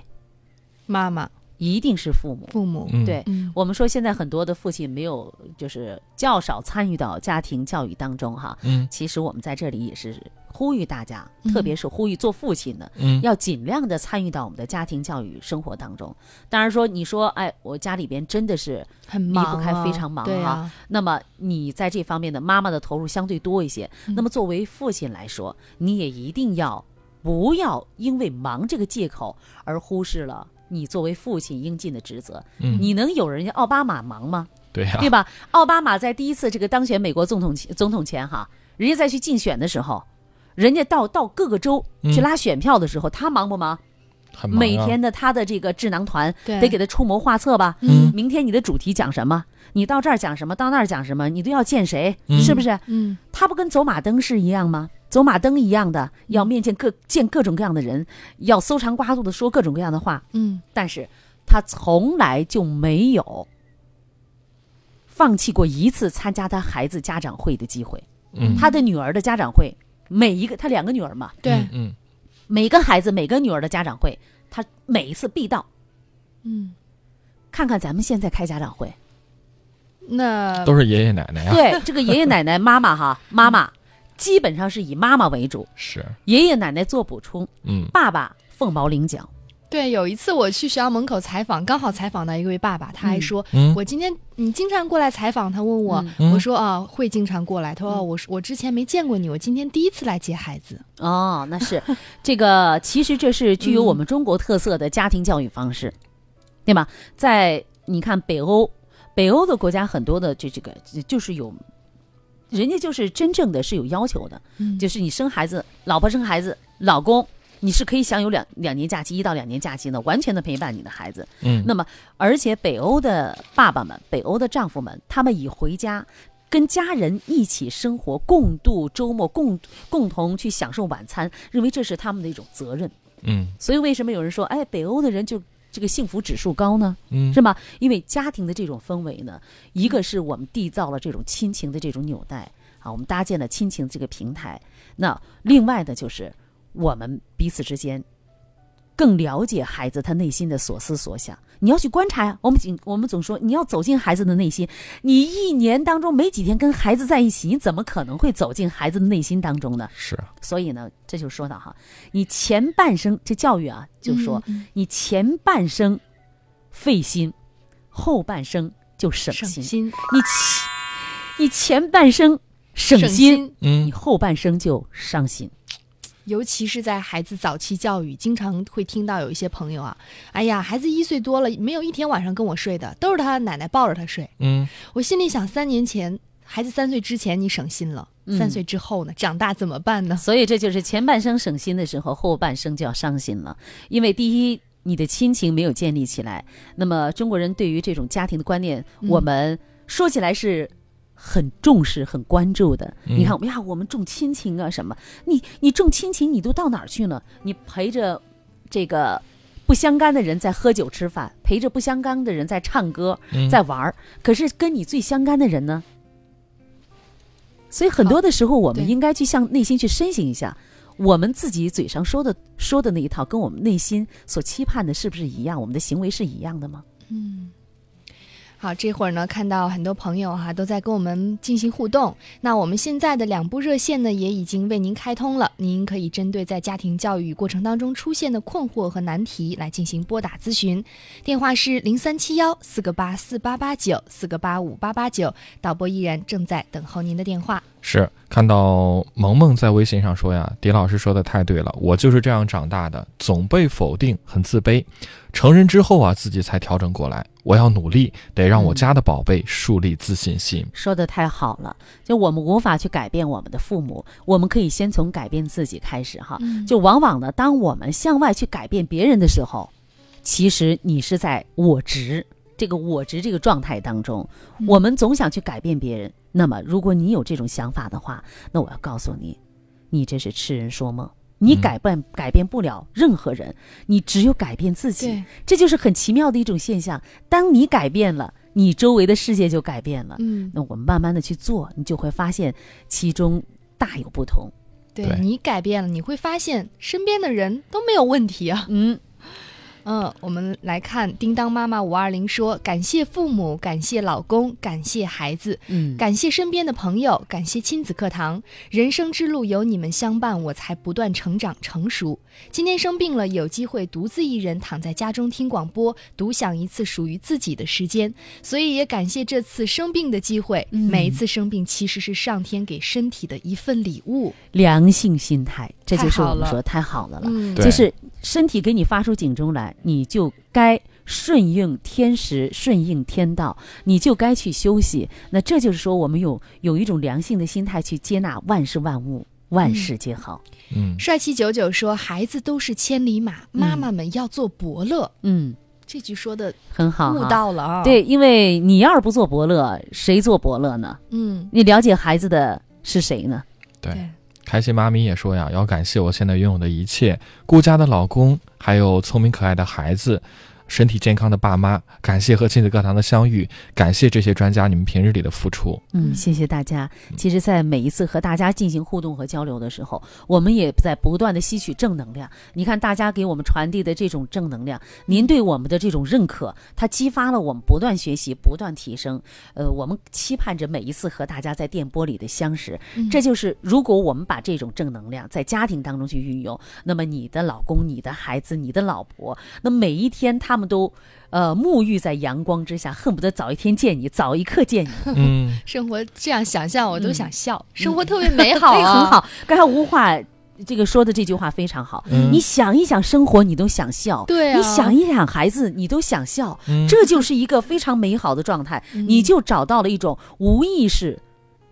妈妈、一定是父母。父母，嗯，对，嗯我们说现在很多的父亲没有，就是较少参与到家庭教育当中哈。嗯其实我们在这里也是呼吁大家，嗯特别是呼吁做父亲的，嗯要尽量的参与到我们的家庭教育生活当中。当然说，你说，哎，我家里边真的是，很离不开非常忙哈啊，那么你在这方面的妈妈的投入相对多一些。嗯那么作为父亲来说，你也一定要不要因为忙这个借口而忽视了你作为父亲应尽的职责。嗯，你能有人家奥巴马忙吗？对呀，对吧？奥巴马在第一次这个当选美国总统前总统前哈，人家在去竞选的时候，人家到到各个州去嗯拉选票的时候，他忙不忙？忙啊每天的他的这个智囊团得给他出谋划策吧。嗯明天你的主题讲什么？你到这儿讲什么？到那儿讲什么？你都要见谁？嗯是不是？嗯他不跟走马灯是一样吗？走马灯一样的，要面见各见各种各样的人，要搜肠刮肚的说各种各样的话。嗯但是他从来就没有放弃过一次参加他孩子家长会的机会。嗯，他的女儿的家长会，每一个他两个女儿嘛，对，嗯嗯。每个孩子每个女儿的家长会，他每一次必到。嗯，看看咱们现在开家长会，那都是爷爷奶奶啊，对这个爷爷奶奶、妈妈哈，妈妈基本上是以妈妈为主，是，爷爷奶奶做补充，嗯。爸爸凤毛麟角。对，有一次我去学校门口采访，刚好采访到一位爸爸，他还嗯说：“嗯我今天你经常过来采访。”他问我，嗯我说：“啊，会经常过来。”他说：“嗯我我之前没见过你，我今天第一次来接孩子。哦，那是这个，其实这是具有我们中国特色的家庭教育方式，对吧？在你看北欧，北欧的国家很多的这这个就是有，人家就是真正的是有要求的，嗯就是你生孩子，老婆生孩子，老公你是可以享有两两年假期，一到两年假期呢，完全的陪伴你的孩子。嗯，那么，而且北欧的爸爸们、北欧的丈夫们，他们以回家跟家人一起生活、共度周末、共共同去享受晚餐，认为这是他们的一种责任。嗯所以，为什么有人说，哎，北欧的人就这个幸福指数高呢？嗯是吗？因为家庭的这种氛围呢，一个是我们缔造了这种亲情的这种纽带啊，我们搭建了亲情这个平台。那另外呢，就是我们彼此之间更了解孩子他内心的所思所想。你要去观察呀，我们总我们总说你要走进孩子的内心，你一年当中没几天跟孩子在一起，你怎么可能会走进孩子的内心当中呢？是，啊所以呢，这就说到哈，你前半生这教育啊，就说、嗯你前半生费心，后半生就省心。省心，你前你前半生省省心，心，你嗯后半生就伤心。尤其是在孩子早期教育，经常会听到有一些朋友啊，哎呀，孩子一岁多了，没有一天晚上跟我睡的，都是他奶奶抱着他睡。嗯我心里想，三年前孩子三岁之前你省心了，嗯三岁之后呢，长大怎么办呢？所以这就是前半生省心的时候，后半生就要伤心了。因为第一，你的亲情没有建立起来。那么中国人对于这种家庭的观念，嗯我们说起来是很重视、很关注的。嗯你看，呀，我们重亲情啊，什么？你你重亲情，你都到哪儿去呢？你陪着这个不相干的人在喝酒吃饭，陪着不相干的人在唱歌，嗯在玩儿。可是跟你最相干的人呢？所以很多的时候，我们应该去向内心去深省一下，我们自己嘴上说的说的那一套，跟我们内心所期盼的是不是一样？我们的行为是一样的吗？好，这会儿呢，看到很多朋友哈、都在跟我们进行互动。那我们现在的两部热线呢，也已经为您开通了，您可以针对在家庭教育过程当中出现的困惑和难题来进行拨打咨询。电话是零三七幺四个八四八八九四个八五八八九，导播依然正在等候您的电话。是看到萌萌在微信上说呀，狄老师说的太对了，我就是这样长大的，总被否定，很自卑。成人之后啊，自己才调整过来，我要努力，得让我家的宝贝树立自信心。说的太好了，就我们无法去改变我们的父母，我们可以先从改变自己开始哈。就往往呢，当我们向外去改变别人的时候，其实你是在我执这个我执这个状态当中，我们总想去改变别人。那么，如果你有这种想法的话，那我要告诉你，你这是痴人说梦。你嗯改变、改变不了任何人，你只有改变自己对。这就是很奇妙的一种现象。当你改变了，你周围的世界就改变了。嗯，那我们慢慢的去做，你就会发现其中大有不同。对对你改变了，你会发现身边的人都没有问题啊。嗯，嗯，我们来看叮当妈妈五二零说：感谢父母，感谢老公，感谢孩子，嗯，感谢身边的朋友，感谢亲子课堂。人生之路有你们相伴，我才不断成长成熟。今天生病了，有机会独自一人躺在家中听广播，独享一次属于自己的时间。所以也感谢这次生病的机会。嗯每一次生病其实是上天给身体的一份礼物。良性心态，这就是我们说太好了了。就是身体给你发出警钟来，你就该顺应天时，顺应天道，你就该去休息。那这就是说，我们有有一种良性的心态去接纳万事万物，万事皆好。嗯，帅气九九说：“孩子都是千里马，妈妈们要做伯乐。嗯，这句说的很好悟。到了啊。，对，因为你要是不做伯乐，谁做伯乐呢？嗯，你了解孩子的是谁呢？对。对，开心妈咪也说呀，要感谢我现在拥有的一切，顾家的老公，还有聪明可爱的孩子，身体健康的爸妈，感谢和亲子课堂的相遇，感谢这些专家你们平日里的付出。嗯，嗯谢谢大家。其实，在每一次和大家进行互动和交流的时候，我们也在不断的吸取正能量。你看，大家给我们传递的这种正能量，您对我们的这种认可，它激发了我们不断学习、不断提升。呃，我们期盼着每一次和大家在电波里的相识。这就是，如果我们把这种正能量在家庭当中去运用，那么你的老公、你的孩子、你的老婆，那每一天他们都。呃，沐浴在阳光之下，恨不得早一天见你，早一刻见你。嗯，生活这样想象，我都想笑，嗯生活特别美好对，啊，很。好。刚才吴话这个说的这句话非常好。嗯你想一想生活，你都想笑；对啊你想一想孩子，你都想笑。嗯这就是一个非常美好的状态，你就找到了一种无意识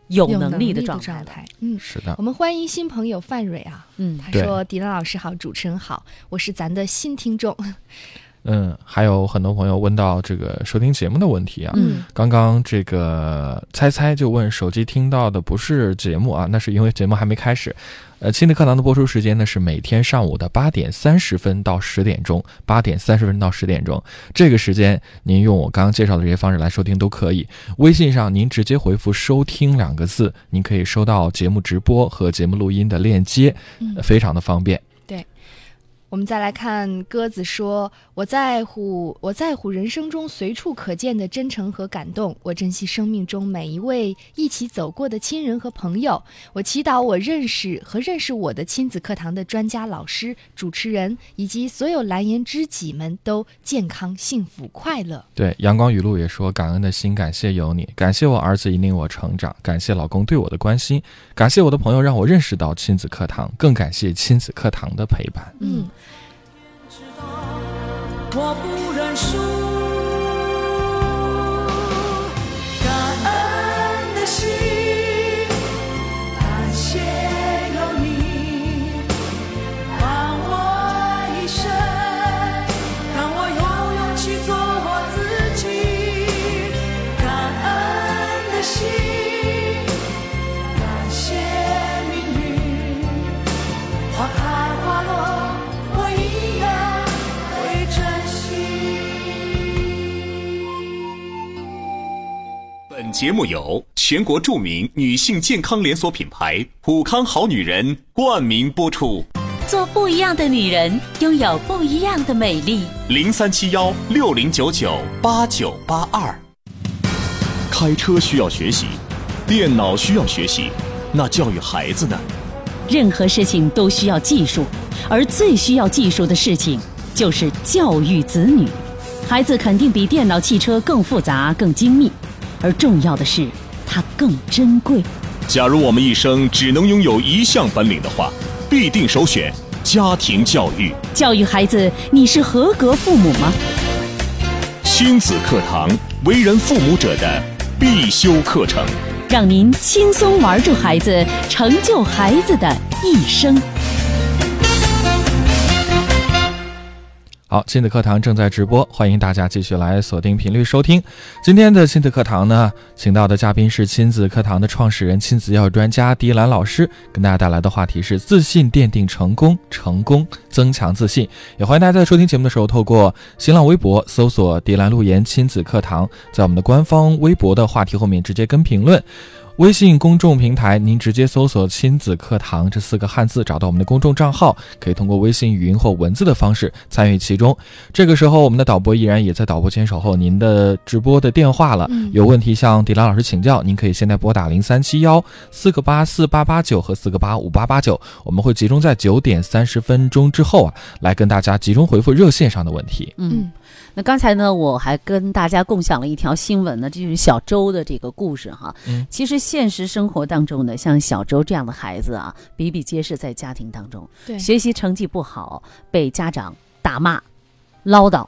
有有能力的的状态。状态。嗯，是的我，们欢迎新朋友范蕊啊，嗯，他说：“迪兰老师好，主持人好，我是咱的新听众。嗯，还有很多朋友问到这个收听节目的问题啊。嗯刚刚这个猜猜就问手机听到的不是节目啊，那是因为节目还没开始。呃，亲子课堂的播出时间呢是每天上午的八点三十分到十点钟，八点三十分到十点钟，这个时间您用我刚刚介绍的这些方式来收听都可以。微信上您直接回复“收听”两个字，您可以收到节目直播和节目录音的链接，非常的方便。我们再来看鸽子说：“我在乎，我在乎人生中随处可见的真诚和感动。我珍惜生命中每一位一起走过的亲人和朋友。我祈祷我认识和认识我的亲子课堂的专家、老师、主持人以及所有蓝颜知己们都健康、幸福、快乐。对，阳光雨露也说：“感恩的心，感谢有你，感谢我儿子引领我成长，感谢老公对我的关心，感谢我的朋友让我认识到亲子课堂，更感谢亲子课堂的陪伴。”嗯，我不认输。节目由全国著名女性健康连锁品牌普康好女人冠名播出。做不一样的女人，拥有不一样的美丽。零三七幺六零九九八九八二。开车需要学习，电脑需要学习，那教育孩子呢？任何事情都需要技术，而最需要技术的事情就是教育子女。孩子肯定比电脑、汽车更复杂、更精密，而重要的是，它更珍贵。假如我们一生只能拥有一项本领的话，必定首选家庭教育。教育孩子，你是合格父母吗？亲子课堂，为人父母者的必修课程。让您轻松玩住孩子，成就孩子的一生。好，亲子课堂正在直播，欢迎大家继续来锁定频率收听。今天的亲子课堂呢，请到的嘉宾是亲子课堂的创始人、亲子教育专家迪兰老师，跟大家带来的话题是自信奠定成功，成功增强自信。也欢迎大家在收听节目的时候，透过新浪微博搜索“迪兰路言亲子课堂”，在我们的官方微博的话题后面直接跟评论。微信公众平台，您直接搜索“亲子课堂”这四个汉字，找到我们的公众账号，可以通过微信语音或文字的方式参与其中。这个时候，我们的导播依然也在导播间守候您的直播的电话了。有问题向迪兰老师请教，您可以现在拨打零三七幺四个八四八八九和四个八五八八九，我们会集中在九点三十分钟之后啊，来跟大家集中回复热线上的问题。嗯，那刚才呢，我还跟大家共享了一条新闻呢，这就是小周的这个故事哈。嗯。其实现实生活当中呢，像小周这样的孩子啊，比比皆是，在家庭当中，对。学习成绩不好，被家长打骂、唠叨，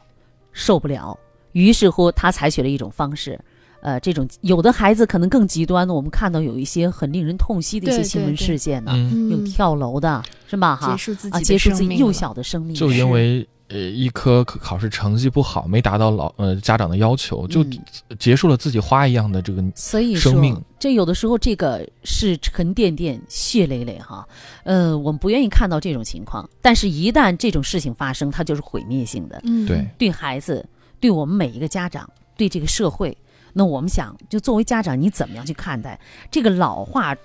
受不了，于是乎他采取了一种方式。呃，这种有的孩子可能更极端的，我们看到有一些很令人痛惜的一些新闻事件呢，嗯，有跳楼的，是吧？哈结，束自己啊，结束自己幼小的生命，就因为呃一科考考试成绩不好，没达到老呃家长的要求，就嗯结束了自己花一样的这个所以说，生命这有的时候这个是沉甸甸、血累累哈。呃，我们不愿意看到这种情况，但是一旦这种事情发生，它就是毁灭性的，嗯，对。对孩子，对我们每一个家长，对这个社会。那我们想，就作为家长，你怎么样去看待这个老话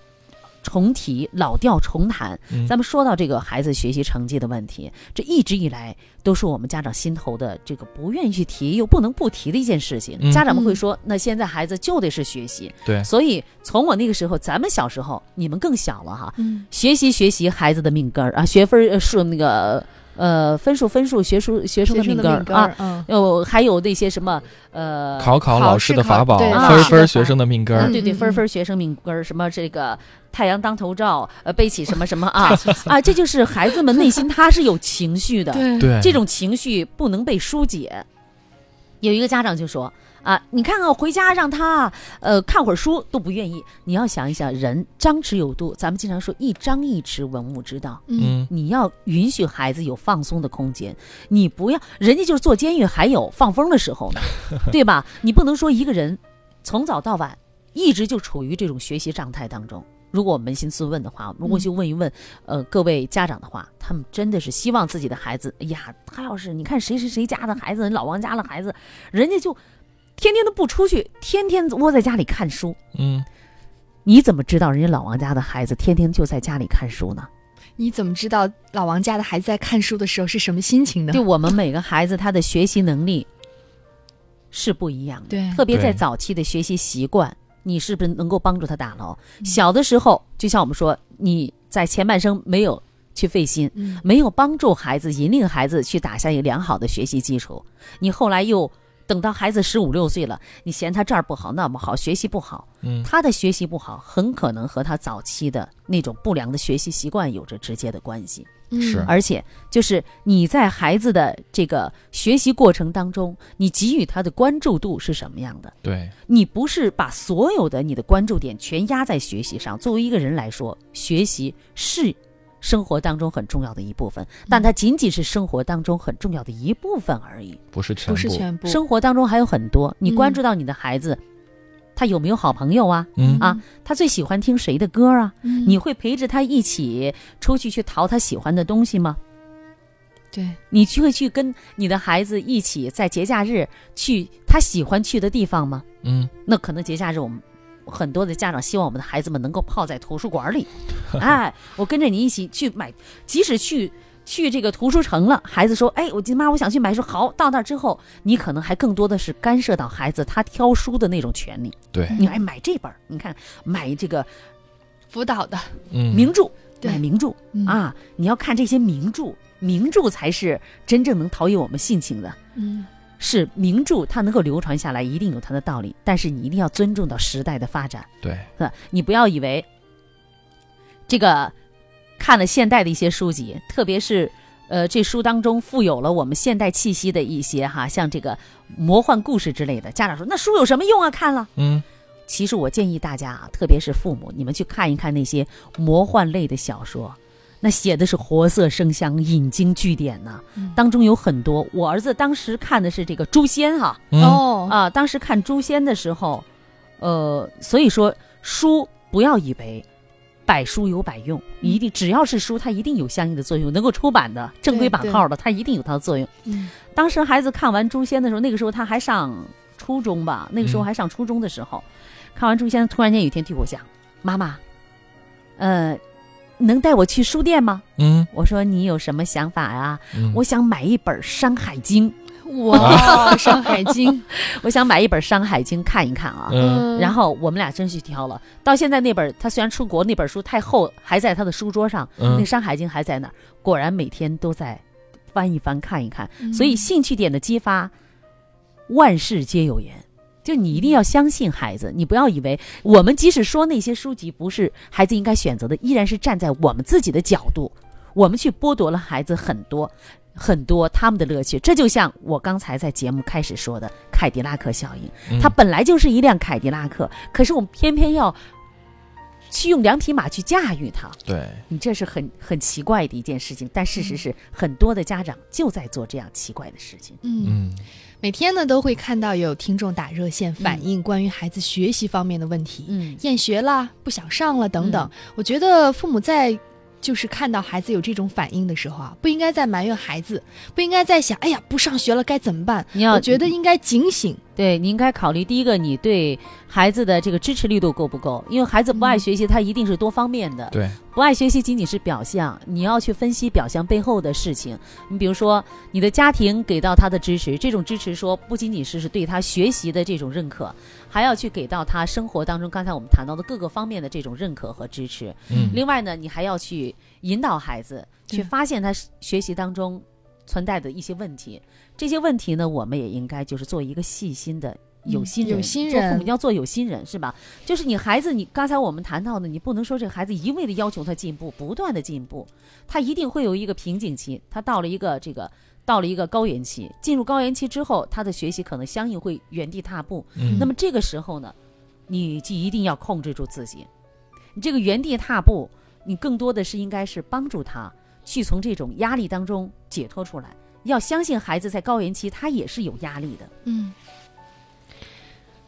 重提、老调重弹？嗯。咱们说到这个孩子学习成绩的问题，这一直以来都是我们家长心头的这个不愿意去提又不能不提的一件事情。嗯。家长们会说，那现在孩子就得是学习，对。所以从我那个时候，咱们小时候，你们更小了哈，嗯，学习学习孩子的命根儿啊，学分儿呃数那个呃分数分数学数学生的命根儿啊，嗯，有还有那些什么呃考考考老师的法宝，分分学生的命根儿啊，。对对，嗯分分学生命根儿，什么这个太阳当头照，呃，背起什么什么啊 啊，这就是孩子们内心他是有情绪的，对 对，这种情绪不能被疏解。有一个家长就说啊，你看看回家让他呃看会儿书都不愿意。你要想一想，人张弛有度，咱们经常说一张一弛，文武之道。嗯嗯你要允许孩子有放松的空间，你不要人家就是坐监狱还有放风的时候呢，对吧？你不能说一个人从早到晚一直就处于这种学习状态当中。如果我扪心自问的话，如果去问一问，呃，各位家长的话，他们真的是希望自己的孩子，哎呀，他要是你看谁谁谁家的孩子，老王家的孩子，人家就天天都不出去，天天窝在家里看书。嗯，你怎么知道人家老王家的孩子天天就在家里看书呢？你怎么知道老王家的孩子在看书的时候是什么心情呢？对我们每个孩子，他的学习能力是不一样的。对特别在早期的学习习惯，你是不是能够帮助他打牢？小的时候，就像我们说，你在前半生没有去费心，嗯没有帮助孩子、引领孩子去打下一个良好的学习基础，你后来又等到孩子十五六岁了，你嫌他这儿不好那不好，学习不好，嗯他的学习不好，很可能和他早期的那种不良的学习习惯有着直接的关系。嗯是而且就是你在孩子的这个学习过程当中，你给予他的关注度是什么样的？对，你不是把所有的你的关注点全压在学习上。作为一个人来说，学习是生活当中很重要的一部分，但它仅仅是生活当中很重要的一部分而已。不是全部，不是全部，生活当中还有很多，你嗯关注到你的孩子，他有没有好朋友啊？嗯啊，他最喜欢听谁的歌啊？嗯你会陪着他一起出去去淘他喜欢的东西吗？对，你去会去跟你的孩子一起在节假日去他喜欢去的地方吗？嗯那可能节假日我们很多的家长希望我们的孩子们能够泡在图书馆里，哎，我跟着你一起去买，即使去。去这个图书城了，孩子说：“哎，我今妈我想去买书。”好，到那儿之后，你可能还更多的是干涉到孩子他挑书的那种权利。对，你哎买这本，你看买这个辅导的，嗯名著，对买名著、嗯啊，你要看这些名著，名著才是真正能陶冶我们性情的。嗯是名著，它能够流传下来，一定有它的道理，但是你一定要尊重到时代的发展，对？你不要以为这个看了现代的一些书籍，特别是呃，这书当中富有了我们现代气息的一些哈，像这个魔幻故事之类的，家长说那书有什么用啊？看了。嗯其实我建议大家啊，特别是父母，你们去看一看那些魔幻类的小说，那写的是活色生香、引经据典呐、嗯。当中有很多。我儿子当时看的是这个《诛仙》哈嗯。哦。啊，当时看《诛仙》的时候，呃，所以说书不要以为百书有百用，一定只要是书，它一定有相应的作用，能够出版的正规版号的，它一定有它的作用。嗯。当时孩子看完《诛仙》的时候，那个时候他还上初中吧，那个时候嗯。还上初中的时候，看完《诛仙》，突然间有一天对我讲：“妈妈，呃，能带我去书店吗？嗯？”我说：“你有什么想法呀、嗯，我想买一本《山海经》，哇，《山海经》我想买一本《山海经》看一看啊。嗯。然后我们俩真去挑了，到现在那本他虽然出国那本书太厚，还在他的书桌上，那嗯《山海经》还在那儿，果然每天都在翻一翻看一看。嗯。所以兴趣点的激发，万事皆有缘。就你一定要相信孩子，你不要以为我们即使说那些书籍不是孩子应该选择的，依然是站在我们自己的角度，我们去剥夺了孩子很多很多他们的乐趣。这就像我刚才在节目开始说的凯迪拉克效应，嗯它本来就是一辆凯迪拉克，可是我们偏偏要去用两匹马去驾驭它。对，你这是很很奇怪的一件事情，但事实是很多的家长就在做这样奇怪的事情。嗯，嗯每天呢都会看到有听众打热线反映关于孩子学习方面的问题，嗯厌学啦、不想上了等等。我觉得父母在就是看到孩子有这种反应的时候啊，不应该再埋怨孩子，不应该再想，哎呀，不上学了该怎么办？你要我觉得应该警醒。对你应该考虑第一个，你对孩子的这个支持力度够不够？因为孩子不爱学习，他一定是多方面的。对，不爱学习仅仅是表象，你要去分析表象背后的事情。你比如说，你的家庭给到他的支持，这种支持说不仅仅是是对他学习的这种认可，还要去给到他生活当中刚才我们谈到的各个方面的这种认可和支持。嗯另外呢，你还要去引导孩子去发现他学习当中存在的一些问题。这些问题呢，我们也应该就是做一个细心的。有嗯心人，有心做父母要做有心人，是吧？就是你孩子，你刚才我们谈到的，你不能说这个孩子一味的要求他进步，不断的进步，他一定会有一个瓶颈期，他到了一个这个到了一个高原期，进入高原期之后，他的学习可能相应会原地踏步。嗯那么这个时候呢，你就一定要控制住自己，你这个原地踏步，你更多的是应该是帮助他去从这种压力当中解脱出来。要相信孩子在高原期，他也是有压力的。嗯，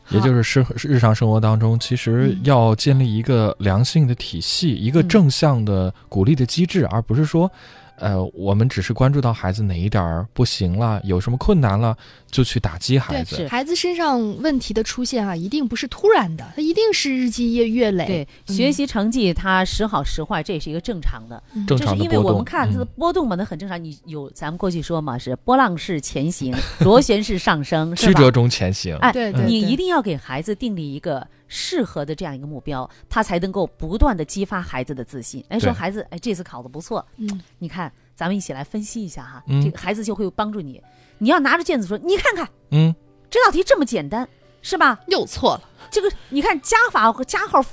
也就是是日常生活当中，其实嗯。要建立一个良性的体系，一个嗯。正向的鼓励的机制，而不是说，呃，我们只是关注到孩子哪一点儿不行了，有什么困难了，就去打击孩，子。是孩子身上问题的出现啊，一定不是突然的，他一定是日积月月累。对，嗯学习成绩它时好时坏，这也是一个正常的。嗯，正这是因为常的波动我们看它的嗯波动嘛，那很正常。你有咱们过去说嘛，是波浪式前行，螺旋式上升，曲折？中前行。哎，对对对你一定要给孩子定立一个适合的这样一个目标，他才能够不断的激发孩子的自信。哎，说孩子，哎，这次考的不错，嗯。你看，咱们一起来分析一下哈，嗯。这个孩子就会帮助你。你要拿着卷子说，你看看嗯，这道题这么简单，是吧？又错了。这个你看加法和加号、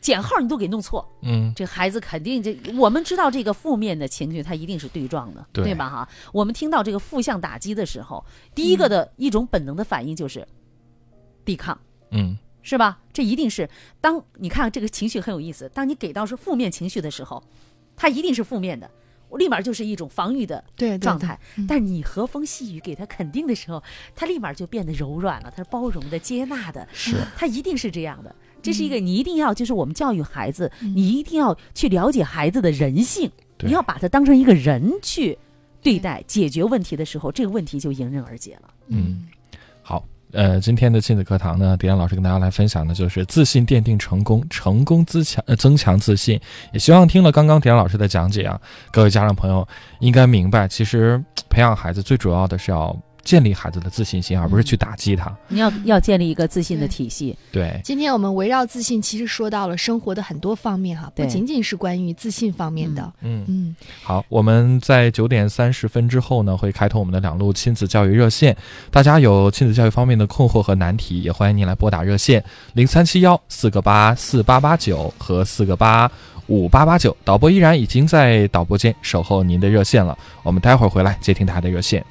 减号你都给弄错，嗯，这孩子肯定这，我们知道这个负面的情绪，它一定是对撞的，对。吧？哈，我们听到这个负向打击的时候，第一个的一种本能的反应就是抵抗，嗯，是吧？这一定是当你看这个情绪很有意思，当你给到是负面情绪的时候，它一定是负面的，我立马就是一种防御的对对状态。嗯但是你和风细雨给他肯定的时候，他立马就变得柔软了，他是包容的、接纳的，是他一定是这样的。这是一个你一定要，就是我们教育孩子，嗯你一定要去了解孩子的人性，你要把他当成一个人去对待、解决问题的时候，这个问题就迎刃而解了。嗯，好。呃，今天的亲子课堂呢，迪安老师跟大家来分享的就是自信奠定成功，成功增强呃增强自信。也希望听了刚刚迪安老师的讲解啊，各位家长朋友应该明白，其实培养孩子最主要的是要建立孩子的自信心，而不是去打击他。你要要建立一个自信的体系，对，今天我们围绕自信，其实说到了生活的很多方面哈，不仅仅是关于自信方面的。嗯。嗯，好，我们在九点三十分之后呢，会开通我们的两路亲子教育热线。大家有亲子教育方面的困惑和难题，也欢迎您来拨打热线零三七幺四个八四八八九和四个八五八八九。导播依然已经在导播间守候您的热线了，我们待会儿回来接听他的热线。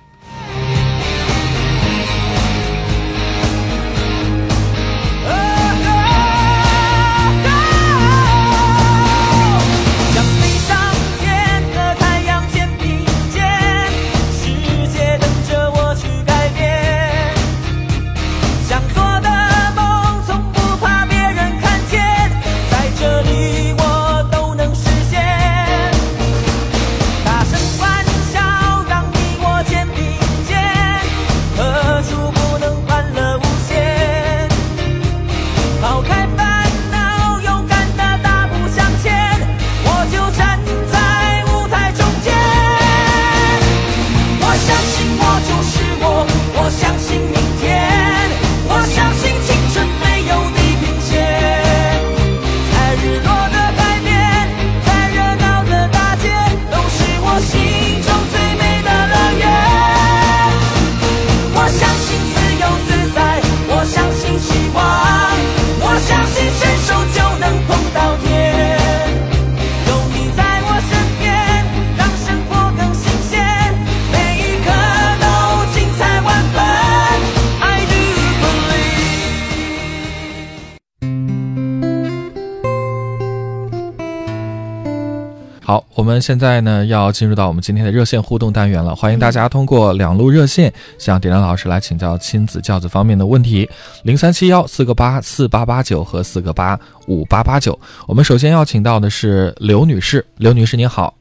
我们现在呢要进入到我们今天的热线互动单元了，欢迎大家通过两路热线向点亮老师来请教亲子教子方面的问题，零三七幺四个八四八八九和四个八五八八九。我们首先要请到的是刘女士，刘女士您好，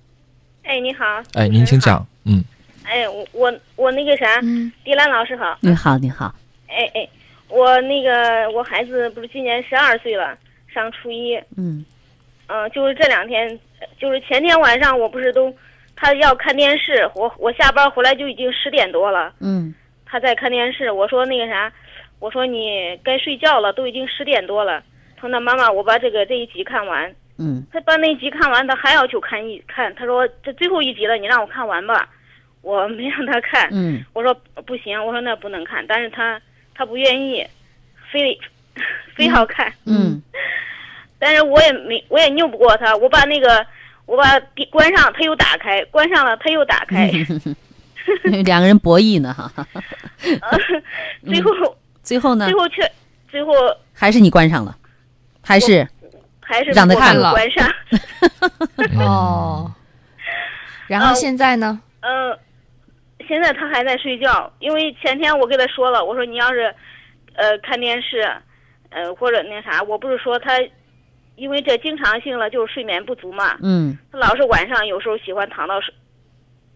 哎，你好。哎，您请讲，嗯，哎，我我我那个啥，嗯迪兰老师好。你好，你好，哎哎，我那个我孩子不是今年十二岁了，上初一。嗯嗯、就是这两天，就是前天晚上，我不是都，他要看电视，我我下班回来就已经十点多了，嗯他在看电视。我说那个啥，我说你该睡觉了，都已经十点多了。他说那妈妈，我把这个这一集看完。嗯他把那集看完，他还要求看一看。他说这最后一集了，你让我看完吧。我没让他看。嗯我说不行，我说那不能看，但是他他不愿意，非 非要看，嗯 但是我也没我也拗不过他，我把那个我把关上，他又打开，关上了他又打开，嗯，两个人博弈呢哈，最后、最后呢？最后却最后还是你关上了，还是还是让他看了？关上，哦，然后现在呢？嗯、现在他还在睡觉，因为前天我跟他说了，我说你要是呃看电视，呃或者那啥，我不是说他。因为这经常性了，就是睡眠不足嘛。嗯他老是晚上有时候喜欢躺到手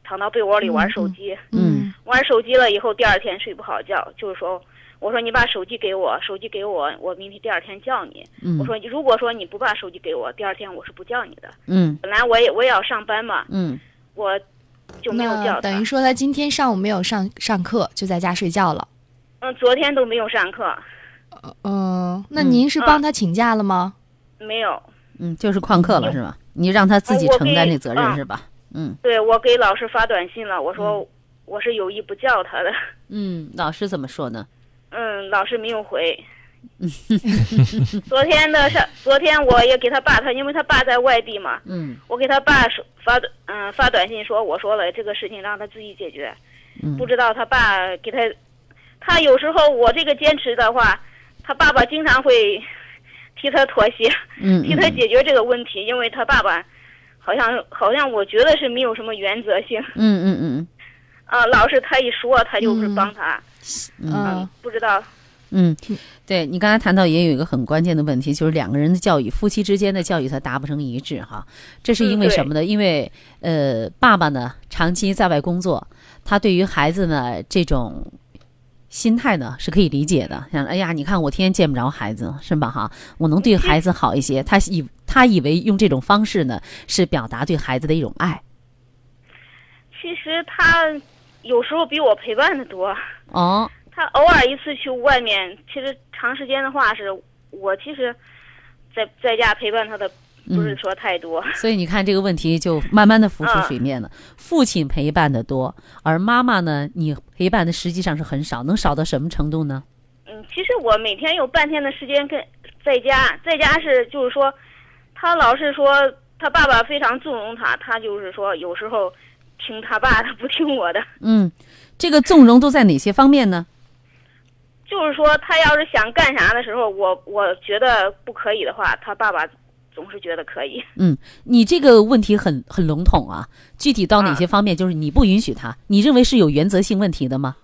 躺到被窝里玩手机，嗯玩手机了以后第二天睡不好觉，就是说，我说你把手机给我，手机给我，我明天第二天叫你。嗯我说如果说你不把手机给我，第二天我是不叫你的。嗯本来我也我也要上班嘛，嗯我就没有叫他。等于说他今天上午没有上上课，就在家睡觉了。嗯，昨天都没有上课，嗯，那您是帮他请假了吗？没有。嗯，就是旷课了是吧？你让他自己承担这责任嗯是吧？嗯对我给老师发短信了，我说我是有意不叫他的。嗯，老师怎么说呢？嗯，老师没有回。昨天的上，昨天我也给他爸，他因为他爸在外地嘛，嗯我给他爸说发短嗯、发短信说，我说了这个事情让他自己解决，嗯不知道他爸给他，他有时候我这个坚持的话，他爸爸经常会替他妥协，嗯 替他解决这个问题，因为他爸爸好像好像我觉得是没有什么原则性嗯嗯嗯。啊，老是他一说他就是帮他，嗯，不知道嗯，对你刚才谈到也有一个很关键的问题，就是两个人的教育，夫妻之间的教育他达不成一致哈。这是因为什么呢？因为呃，爸爸呢长期在外工作，他对于孩子呢这种心态呢是可以理解的。像哎呀，你看我天天见不着孩子，是吧哈？我能对孩子好一些，他以他以为用这种方式呢是表达对孩子的一种爱。其实他有时候比我陪伴的多。哦，他偶尔一次去外面，其实长时间的话是我其实在在家陪伴他的不是说太多。所以你看这个问题就慢慢的浮出嗯水面了。父亲陪伴的多，而妈妈呢，你陪伴的实际上是很少，能少到什么程度呢？嗯，其实我每天有半天的时间跟在家，在家是就是说，他老是说他爸爸非常纵容他，他就是说有时候听他爸的，不听我的。嗯，这个纵容都在哪些方面呢？就是说，他要是想干啥的时候，我我觉得不可以的话，他爸爸总是觉得可以。嗯，你这个问题很很笼统啊，具体到哪些方面？就是你不允许他，你认为是有原则性问题的吗？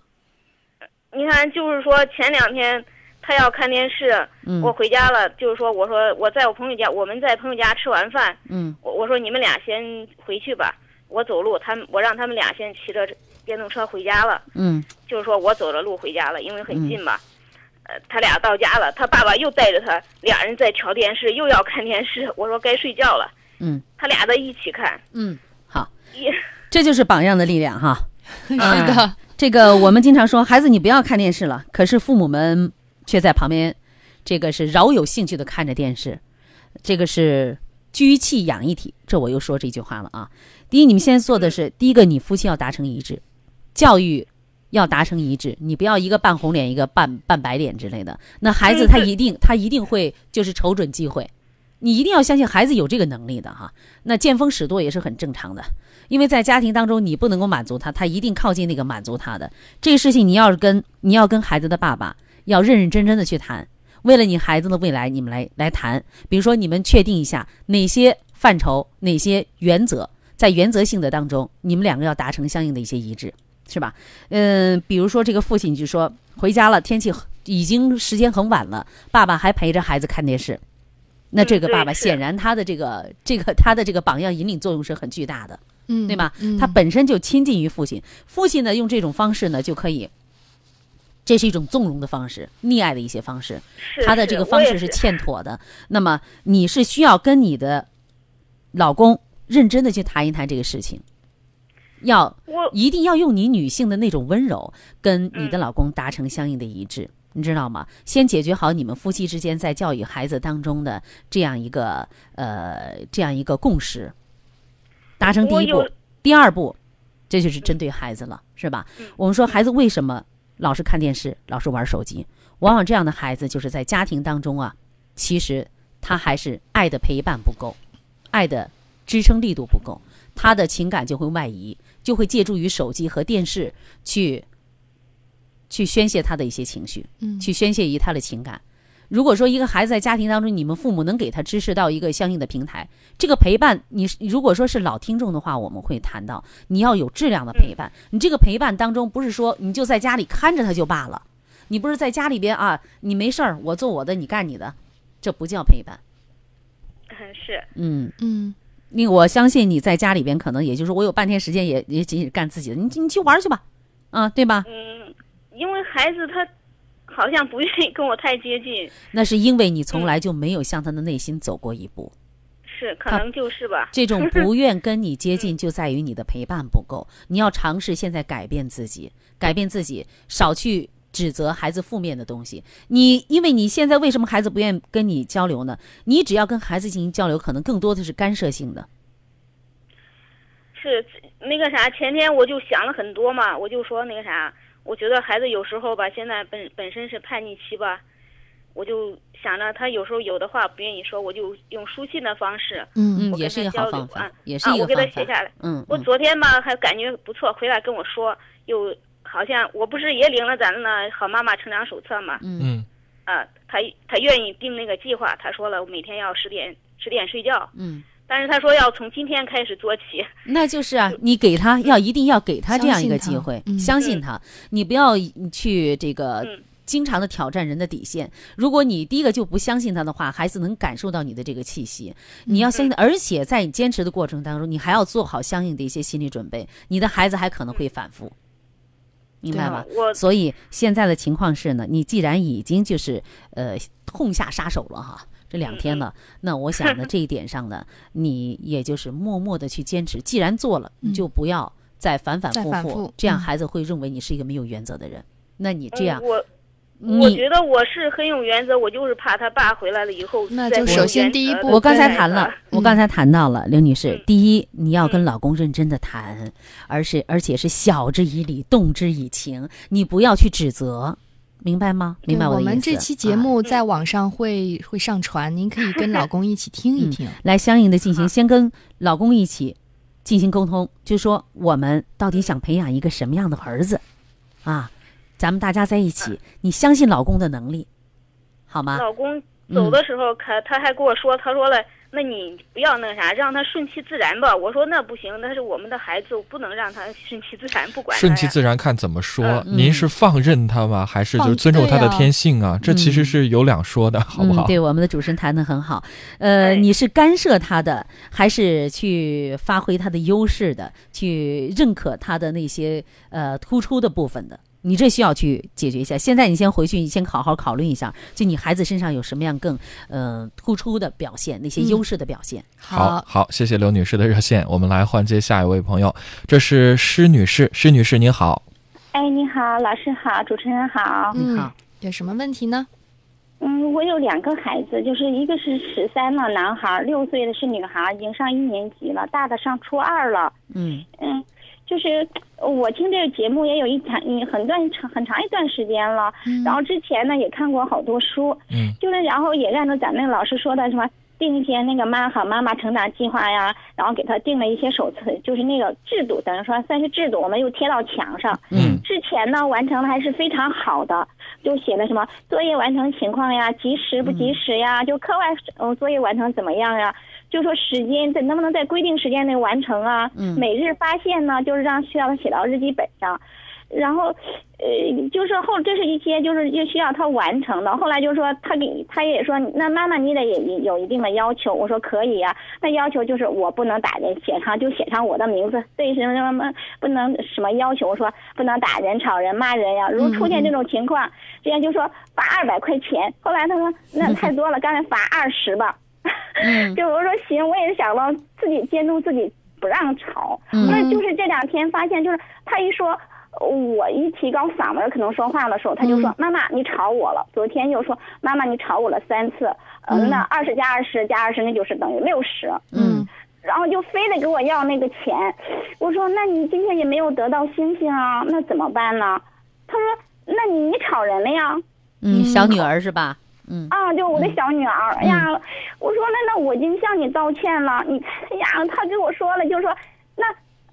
你看，就是说前两天他要看电视，嗯我回家了，就是说我说我在我朋友家，我们在朋友家吃完饭，嗯我我说你们俩先回去吧，我走路，他们我让他们俩先骑着电动车回家了，嗯就是说我走着路回家了，因为很近嘛。呃，他俩到家了，他爸爸又带着他，俩人在调电视，又要看电视。我说该睡觉了，嗯他俩在一起看。嗯，好，这就是榜样的力量哈。是的，这个我们经常说，孩子你不要看电视了，可是父母们却在旁边，这个是饶有兴趣的看着电视，这个是居气养一体。这我又说这句话了啊。第一，你们现在做的是第一个，你夫妻要达成一致，教育要达成一致，你不要一个扮红脸，一个扮扮白脸之类的。那孩子他一定他一定会就是瞅准机会，你一定要相信孩子有这个能力的哈。那见风使舵也是很正常的。因为在家庭当中，你不能够满足他，他一定靠近那个满足他的这个事情。你要是跟你要跟孩子的爸爸要认认真真的去谈，为了你孩子的未来，你们来来谈。比如说，你们确定一下哪些范畴、哪些原则，在原则性的当中，你们两个要达成相应的一些一致，是吧？嗯，比如说这个父亲就说回家了，天气已经时间很晚了，爸爸还陪着孩子看电视。那这个爸爸显然他的这个这个他的这个榜样引领作用是很巨大的。嗯，对吧？嗯他本身就亲近于父亲，父亲呢用这种方式呢就可以，这是一种纵容的方式，溺爱的一些方式。他的这个方式是是欠妥的。那么你是需要跟你的老公认真的去谈一谈这个事情，要我一定要用你女性的那种温柔，跟你的嗯老公达成相应的一致。你知道吗？先解决好你们夫妻之间在教育孩子当中的这样一个呃这样一个共识，达成第一步。第二步，这就是针对孩子了，是吧？嗯我们说孩子为什么老是看电视，老是玩手机？往往这样的孩子就是在家庭当中啊，其实他还是爱的陪伴不够，爱的支撑力度不够，他的情感就会外移，就会借助于手机和电视去去宣泄他的一些情绪，嗯去宣泄于他的情感。如果说一个孩子在家庭当中，你们父母能给他支持到一个相应的平台，这个陪伴，你如果说是老听众的话，我们会谈到你要有质量的陪伴。你这个陪伴当中，不是说你就在家里看着他就罢了，你不是在家里边啊，你没事儿，我做我的，你干你的，这不叫陪伴。嗯是嗯，嗯因为我相信你在家里边，可能也就是我有半天时间也也仅仅干自己的，你你去玩去吧，啊，对吧？嗯，因为孩子他好像不愿意跟我太接近，那是因为你从来就没有向他的内心走过一步。他是可能就是吧。这种 不愿跟你接近，就在于你的陪伴不够。你要尝试现在改变自己，改变自己，少去指责孩子负面的东西。你因为你现在为什么孩子不愿意跟你交流呢？你只要跟孩子进行交流，可能更多的是干涉性的。是那个啥，前天我就想了很多嘛，我就说那个啥，我觉得孩子有时候吧，现在本本身是叛逆期吧，我就想着他有时候有的话不愿意说，我就用书信的方式，嗯嗯，也是一好方法啊，也是一个啊我给他方法。写下来。嗯，嗯我昨天吧还感觉不错，回来跟我说，又好像我不是也领了咱的那好妈妈成长手册嘛，嗯。啊，他他愿意定那个计划，他说了每天要十点十点睡觉，嗯，但是他说要从今天开始做起，那就是啊，你给他要一定要给他这样一个机会，嗯。相信他，你不要去这个嗯。经常的挑战人的底线。如果你第一个就不相信他的话，孩子能感受到你的这个气息，你要相信，而且在你坚持的过程当中，你还要做好相应的一些心理准备，你的孩子还可能会反复。明白吗？我所以现在的情况是呢，你既然已经就是呃痛下杀手了哈，这两天了，那我想呢这一点上呢，你也就是默默的去坚持，既然做了，你就不要再反反复复，复这样嗯孩子会认为你是一个没有原则的人。那你这样嗯，我你我觉得我是很有原则，我就是怕他爸回来了以后那就首先第一步我刚才谈了的，我刚才谈到了，刘女士嗯，第一，你要跟老公认真的谈，而是而且是晓之以理，动之以情，你不要去指责，明白吗？明白我我的意思？们这期节啊目在网上会、会上传，您可以跟 老公一起听一听。来相应的进行，先跟老公一起进行沟通，就说我们到底想培养一个什么样的儿子啊？咱们大家在一起，你相信老公的能力，好吗？老公嗯走的时候，他他还跟我说，他说了，那你不要那啥，让他顺其自然吧。我说那不行，那是我们的孩子，我不能让他顺其自然，不管顺其自然看怎么说？嗯您是放任他吗？还是就是尊重他的天性啊？这其实是有两说的，好不好？嗯？对，我们的主持人谈的很好。呃，哎你是干涉他的，还是去发挥他的优势的，去认可他的那些呃突出的部分的？你这需要去解决一下。现在你先回去，你先好好考虑一下，就你孩子身上有什么样更呃突出的表现，那些嗯优势的表现。好好，谢谢刘女士的热线，我们来换接下一位朋友，这是施女士，施女士您好，哎，你好，老师好，主持人好。你好嗯，有什么问题呢？嗯，我有两个孩子，就是一个是十三了，男孩，六岁的是女孩，已经上一年级了，大的上初二了。嗯嗯，就是呃我听这个节目也有一长一很段长很长一段时间了，嗯然后之前呢也看过好多书，嗯就是然后也按照咱们老师说的什么。定一些那个妈好妈妈成长计划呀，然后给他定了一些手册，就是那个制度，等于说算是制度，我们又贴到墙上。嗯之前呢完成的还是非常好的，就写的什么作业完成情况呀，及时不及时呀，就课外呃作业完成怎么样呀？就说时间在能不能在规定时间内完成啊？嗯每日发现呢，就是让需要他写到日记本上。然后，呃，就是后这是一些就是又需要他完成的。后来就说他给他也说，那妈妈你得也有一定的要求。我说可以呀、那要求就是我不能打人，写上就写上我的名字，对什么什么不能什么要求？我说不能打人、吵人、骂人呀。如果出现这种情况，这样就说罚二百块钱。后来他说那太多了，干脆罚二十吧。嗯 就我说行，我也是想到自己监督自己不让吵。嗯那就是这两天发现，就是他一说。我一提高嗓门，可能说话的时候，他就说：“妈妈，你吵我了。”昨天又说：“妈妈，你吵我了三次。”嗯，那二十加二十加二十，那就是等于六十。嗯然后就非得给我要那个钱，我说那你今天也没有得到星星啊，那怎么办呢？他说那你你吵人了呀？嗯，小女儿是吧？嗯啊，就我的小女儿，哎呀，我说那那我已经向你道歉了，你哎呀，他跟我说了，就说那。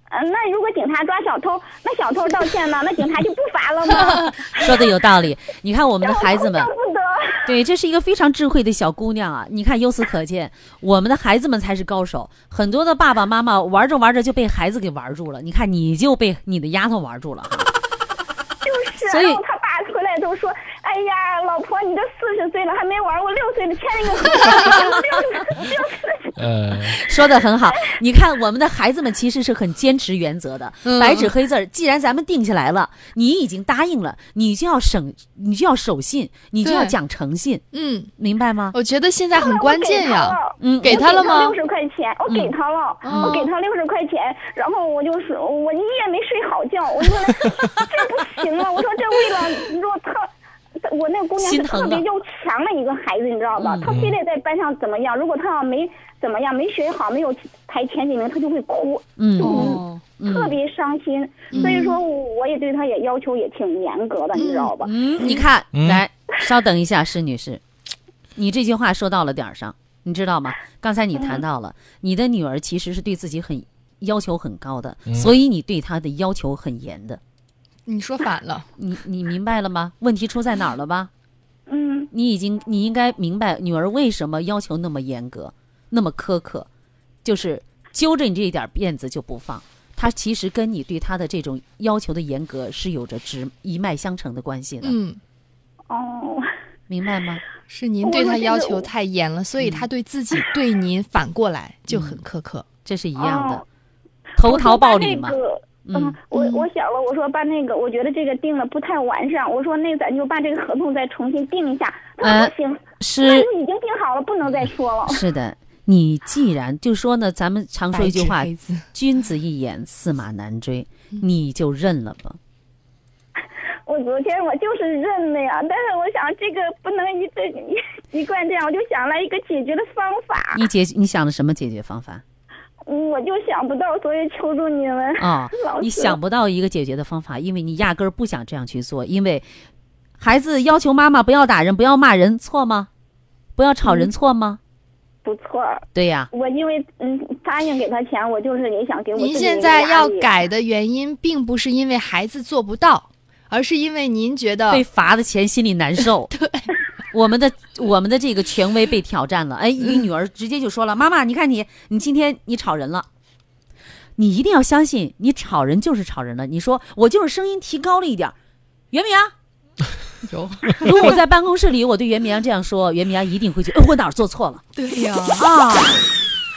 呃，那如果警察抓小偷，那小偷道歉呢？那警察就不罚了吗？说的有道理。你看我们的孩子们要，不得。对，这是一个非常智慧的小姑娘啊！你看，由此可见，我们的孩子们才是高手。很多的爸爸妈妈玩着玩着就被孩子给玩住了。你看，你就被你的丫头玩住了。就是，所以他爸回来都说：“哎呀，老婆，你都四十岁了，还没玩过六岁的，签了一个合同，六十六十。呃，说的很好，你看我们的孩子们其实是很坚持原则的，嗯白纸黑字儿。既然咱们定下来了，你已经答应了，你就要省，你就要守信，你就要讲诚信，嗯，明白吗？我觉得现在很关键呀。嗯，给他了吗六十块钱，我给他了，嗯我给他六十块钱，然后我就说，我一夜没睡好觉，我说这不行啊，我说这为了，你说他。我那个姑娘是特别要强的一个孩子，你知道吧？嗯她非得在班上怎么样？如果她要没怎么样，没学好，没有排前几名，她就会哭，嗯特别伤心。所以说，我也对她也要求也挺严格的，你知道吧？嗯，你看，嗯来，稍等一下，施女士，你这句话说到了点儿上，你知道吗？刚才你谈到了，你的女儿其实是对自己很要求很高的，所以你对她的要求很严的。你说反了，你你明白了吗？问题出在哪儿了吧？嗯你已经你应该明白女儿为什么要求那么严格，那么苛刻，就是揪着你这一点辫子就不放。她其实跟你对她的这种要求的严格是有着直一脉相承的关系的。嗯哦，明白吗？是您对他我说这个要求太严了，所以她对自己对您反过来就很苛刻。这是一样的哦，投桃报李嘛。那个嗯嗯，我嗯我想了，我说把那个，我觉得这个定的不太完善，我说那咱就把这个合同再重新定一下。他行，那是就已经定好了，不能再说了。是的，你既然就说呢，咱们常说一句话君子一言，驷马难追，你就认了吧。我昨天我就是认了呀，但是我想这个不能一直一一贯这样，我就想来一个解决的方法，你解你想的什么解决方法？嗯我就想不到，所以求助你们。哦 老，你想不到一个解决的方法，因为你压根儿不想这样去做，因为孩子要求妈妈不要打人，不要骂人，错吗？不要吵人，错吗？不错，对呀，我因为嗯答应给他钱，我就是也想给我您现在要改的原因，并不是因为孩子做不到，而是因为您觉得被罚的钱心里难受。对，我们的我们的这个权威被挑战了。哎，你女儿直接就说了：“妈妈，你看你，你今天你吵人了。”你一定要相信，你吵人就是吵人了。你说我就是声音提高了一点儿，袁明阳。有如果我在办公室里，我对袁明阳这样说，袁明阳一定会去，呃，我哪儿做错了对呀。啊？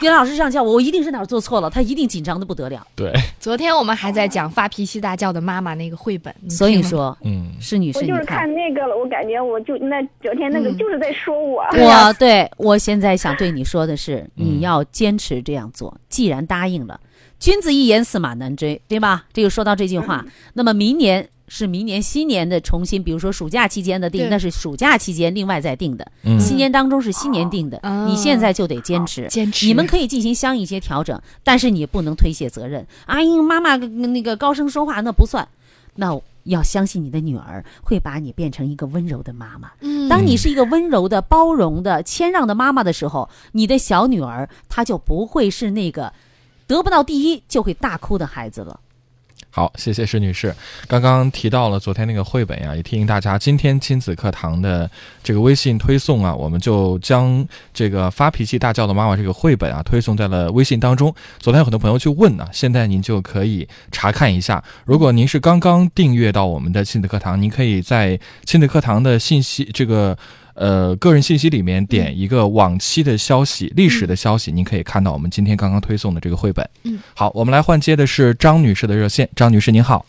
袁老师这样叫我，我一定是哪儿做错了，他一定紧张的不得了。对，昨天我们还在讲发脾气大叫的妈妈那个绘本，所以说，嗯，是女士，我就是看，那个了，我感觉我就那昨天那个嗯就是在说我。我对我现在想对你说的是，嗯你要坚持这样做。既然答应了，君子一言，驷马难追，对吧？这就说到这句话，那么明年是明年新年的重新，比如说暑假期间的定，那是暑假期间另外再定的。嗯新年当中是新年定的，哦你现在就得坚持。坚持。你们可以进行相应一些调整，但是你不能推卸责任。阿英妈妈那个高声说话那不算，那要相信你的女儿会把你变成一个温柔的妈妈。嗯当你是一个温柔的、包容的、谦让的妈妈的时候，你的小女儿她就不会是那个得不到第一就会大哭的孩子了。好，谢谢施女士。刚刚提到了昨天那个绘本呀，也提醒大家，今天亲子课堂的这个微信推送啊，我们就将这个发脾气大叫的妈妈这个绘本啊推送在了微信当中。昨天有很多朋友去问呢、现在您就可以查看一下。如果您是刚刚订阅到我们的亲子课堂，您可以在亲子课堂的信息这个。呃，个人信息里面点一个往期的消息、历史的消息，您可以看到我们今天刚刚推送的这个绘本。嗯，好，我们来换接的是张女士的热线。张女士您好，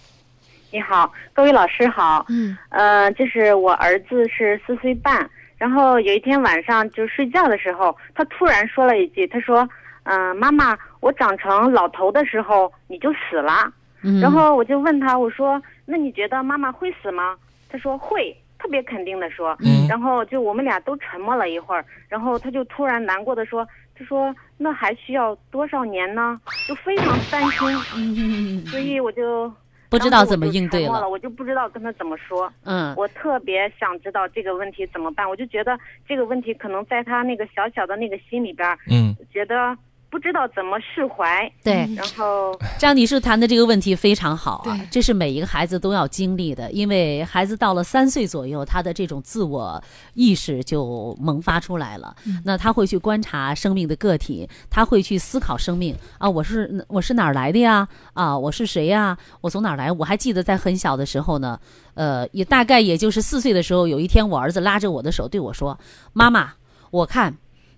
你好，各位老师好。嗯呃，就是我儿子是四岁半，然后有一天晚上就睡觉的时候，他突然说了一句，他说：“嗯、妈妈，我长成老头的时候你就死了。嗯，然后我就问他，我说：“那你觉得妈妈会死吗？”他说会，特别肯定的说。嗯然后就我们俩都沉默了一会儿，然后他就突然难过的说：“他说那还需要多少年呢？”就非常担心，嗯所以我就不知道怎么应对了，了。我就不知道跟他怎么说。嗯，我特别想知道这个问题怎么办，我就觉得这个问题可能在他那个小小的那个心里边儿，嗯觉得不知道怎么释怀，对，然后张女士谈的这个问题非常好啊对，这是每一个孩子都要经历的，因为孩子到了三岁左右，他的这种自我意识就萌发出来了。那他会去观察生命的个体，他会去思考生命啊，我是我是哪儿来的呀？啊，我是谁呀？我从哪儿来？我还记得在很小的时候呢，呃，也大概也就是四岁的时候，有一天我儿子拉着我的手对我说：“妈妈，我看。”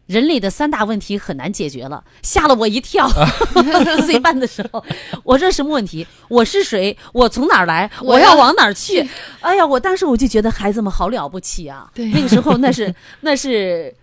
人类的三大问题很难解决了，吓了我一跳。四岁半的时候，我说什么问题？我是谁？我从哪儿来？我要往哪儿去？哎呀，我当时我就觉得孩子们好了不起啊！对那个时候那是 那是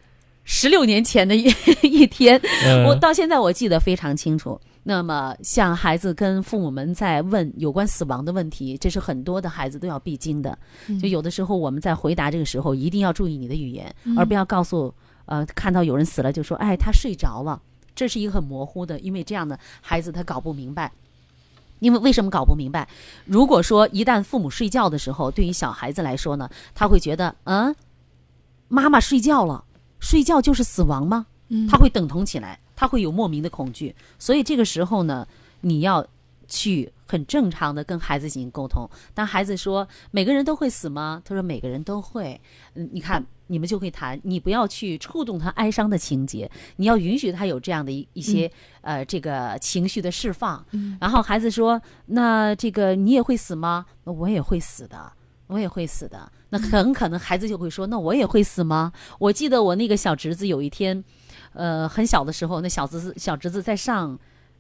十六年前的一 一天，嗯我到现在我记得非常清楚。那么，像孩子跟父母们在问有关死亡的问题，这是很多的孩子都要必经的。就有的时候我们在回答这个时候，一定要注意你的语言，而不要告诉呃看到有人死了就说哎他睡着了，这是一个很模糊的，因为这样的孩子他搞不明白。因为为什么搞不明白？如果说一旦父母睡觉的时候，对于小孩子来说呢，他会觉得，嗯，妈妈睡觉了，睡觉就是死亡吗？嗯他会等同起来，他会有莫名的恐惧。所以这个时候呢，你要去很正常的跟孩子进行沟通。当孩子说每个人都会死吗？他说每个人都会。嗯，你看你们就会谈，你不要去触动他哀伤的情节，你要允许他有这样的一一些、呃这个情绪的释放。然后孩子说：“那这个你也会死吗？那我也会死的，我也会死的。那很可能孩子就会说：“那我也会死吗？”我记得我那个小侄子有一天，呃，很小的时候，那小侄子小侄子在上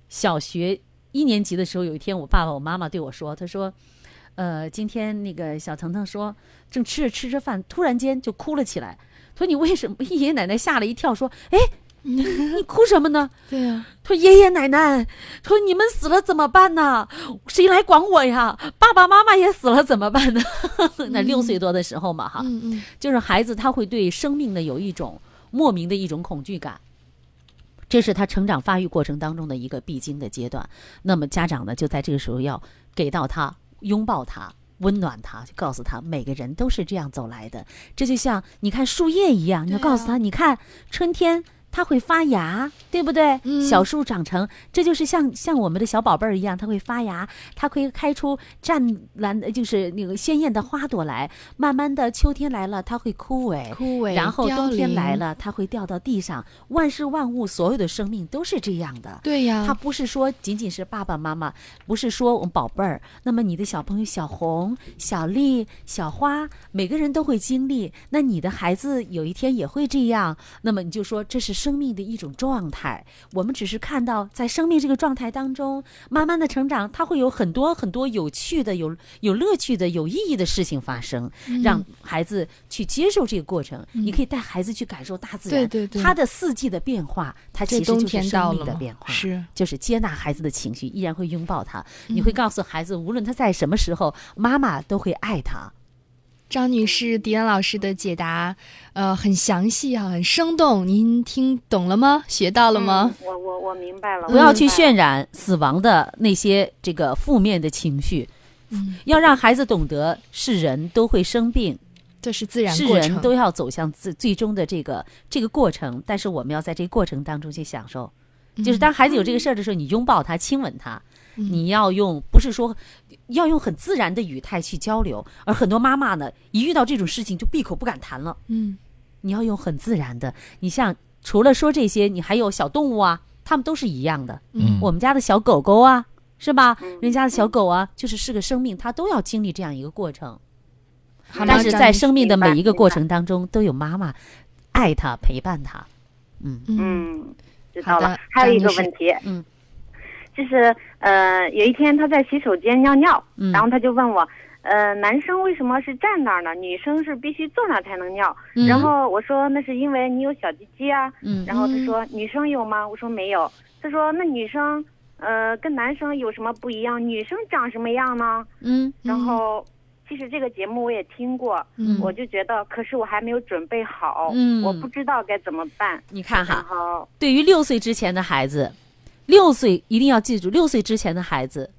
小学一年级的时候，有一天我爸爸我妈妈对我说：“他说，呃，今天那个小腾腾说，正吃着吃着饭，突然间就哭了起来。说你为什么？爷爷奶奶吓了一跳，说：哎，你哭什么呢？对呀、他说：“爷爷奶奶，说你们死了怎么办呢？谁来管我呀？爸爸妈妈也死了怎么办呢？” 那六岁多的时候嘛，哈，嗯嗯，就是孩子他会对生命的有一种莫名的一种恐惧感，这是他成长发育过程当中的一个必经的阶段。那么家长呢，就在这个时候要给到他拥抱他。温暖他，就告诉他，每个人都是这样走来的。这就像你看树叶一样，你要告诉他，你看春天它会发芽，对不对？嗯小树长成，这就是像像我们的小宝贝儿一样，它会发芽，它会开出湛蓝，就是那个鲜艳的花朵来。慢慢的，秋天来了，它会枯萎，枯萎然后冬天来了，它会掉到地上。万事万物，所有的生命都是这样的。对呀、它不是说仅仅是爸爸妈妈，不是说我们宝贝儿。那么你的小朋友小红、小丽、小花，每个人都会经历。那你的孩子有一天也会这样。那么你就说这是生命的一种状态。我们只是看到在生命这个状态当中，慢慢的成长，它会有很多很多有趣的、有有乐趣的、有意义的事情发生，嗯让孩子去接受这个过程。你可以带孩子去感受大自然，对对对它的四季的变化，它其实就是生命的变化。是就是接纳孩子的情绪，依然会拥抱他。嗯你会告诉孩子，无论他在什么时候，妈妈都会爱他。张女士迪安老师的解答，呃，很详细啊，很生动。您听懂了吗？学到了吗？嗯我我我明白了，不要去渲染死亡的那些这个负面的情绪，嗯，要让孩子懂得是人都会生病，这是自然是过程。人都要走向最最终的这个这个过程，但是我们要在这个过程当中去享受。就是当孩子有这个事儿的时候，你拥抱他，亲吻他，嗯你要用不是说要用很自然的语态去交流，而很多妈妈呢，一遇到这种事情就闭口不敢谈了。嗯你要用很自然的，你像除了说这些，你还有小动物啊，它们都是一样的。嗯我们家的小狗狗啊，是吧？嗯人家的小狗啊，就是是个生命，它都要经历这样一个过程。但是在生命的每一个过程当中，都有妈妈爱它、陪伴它。嗯嗯嗯，知道了。还有一个问题，嗯，就是呃，有一天他在洗手间尿尿，嗯然后他就问我，呃，男生为什么是站那儿呢？女生是必须坐那儿才能尿。嗯然后我说那是因为你有小鸡鸡啊。嗯然后他说女生有吗？我说没有。他说那女生呃跟男生有什么不一样？女生长什么样呢？嗯然后。其实这个节目我也听过，嗯我就觉得，可是我还没有准备好，嗯我不知道该怎么办。你看哈，后，对于六岁之前的孩子，六岁一定要记住，六岁之前的孩子，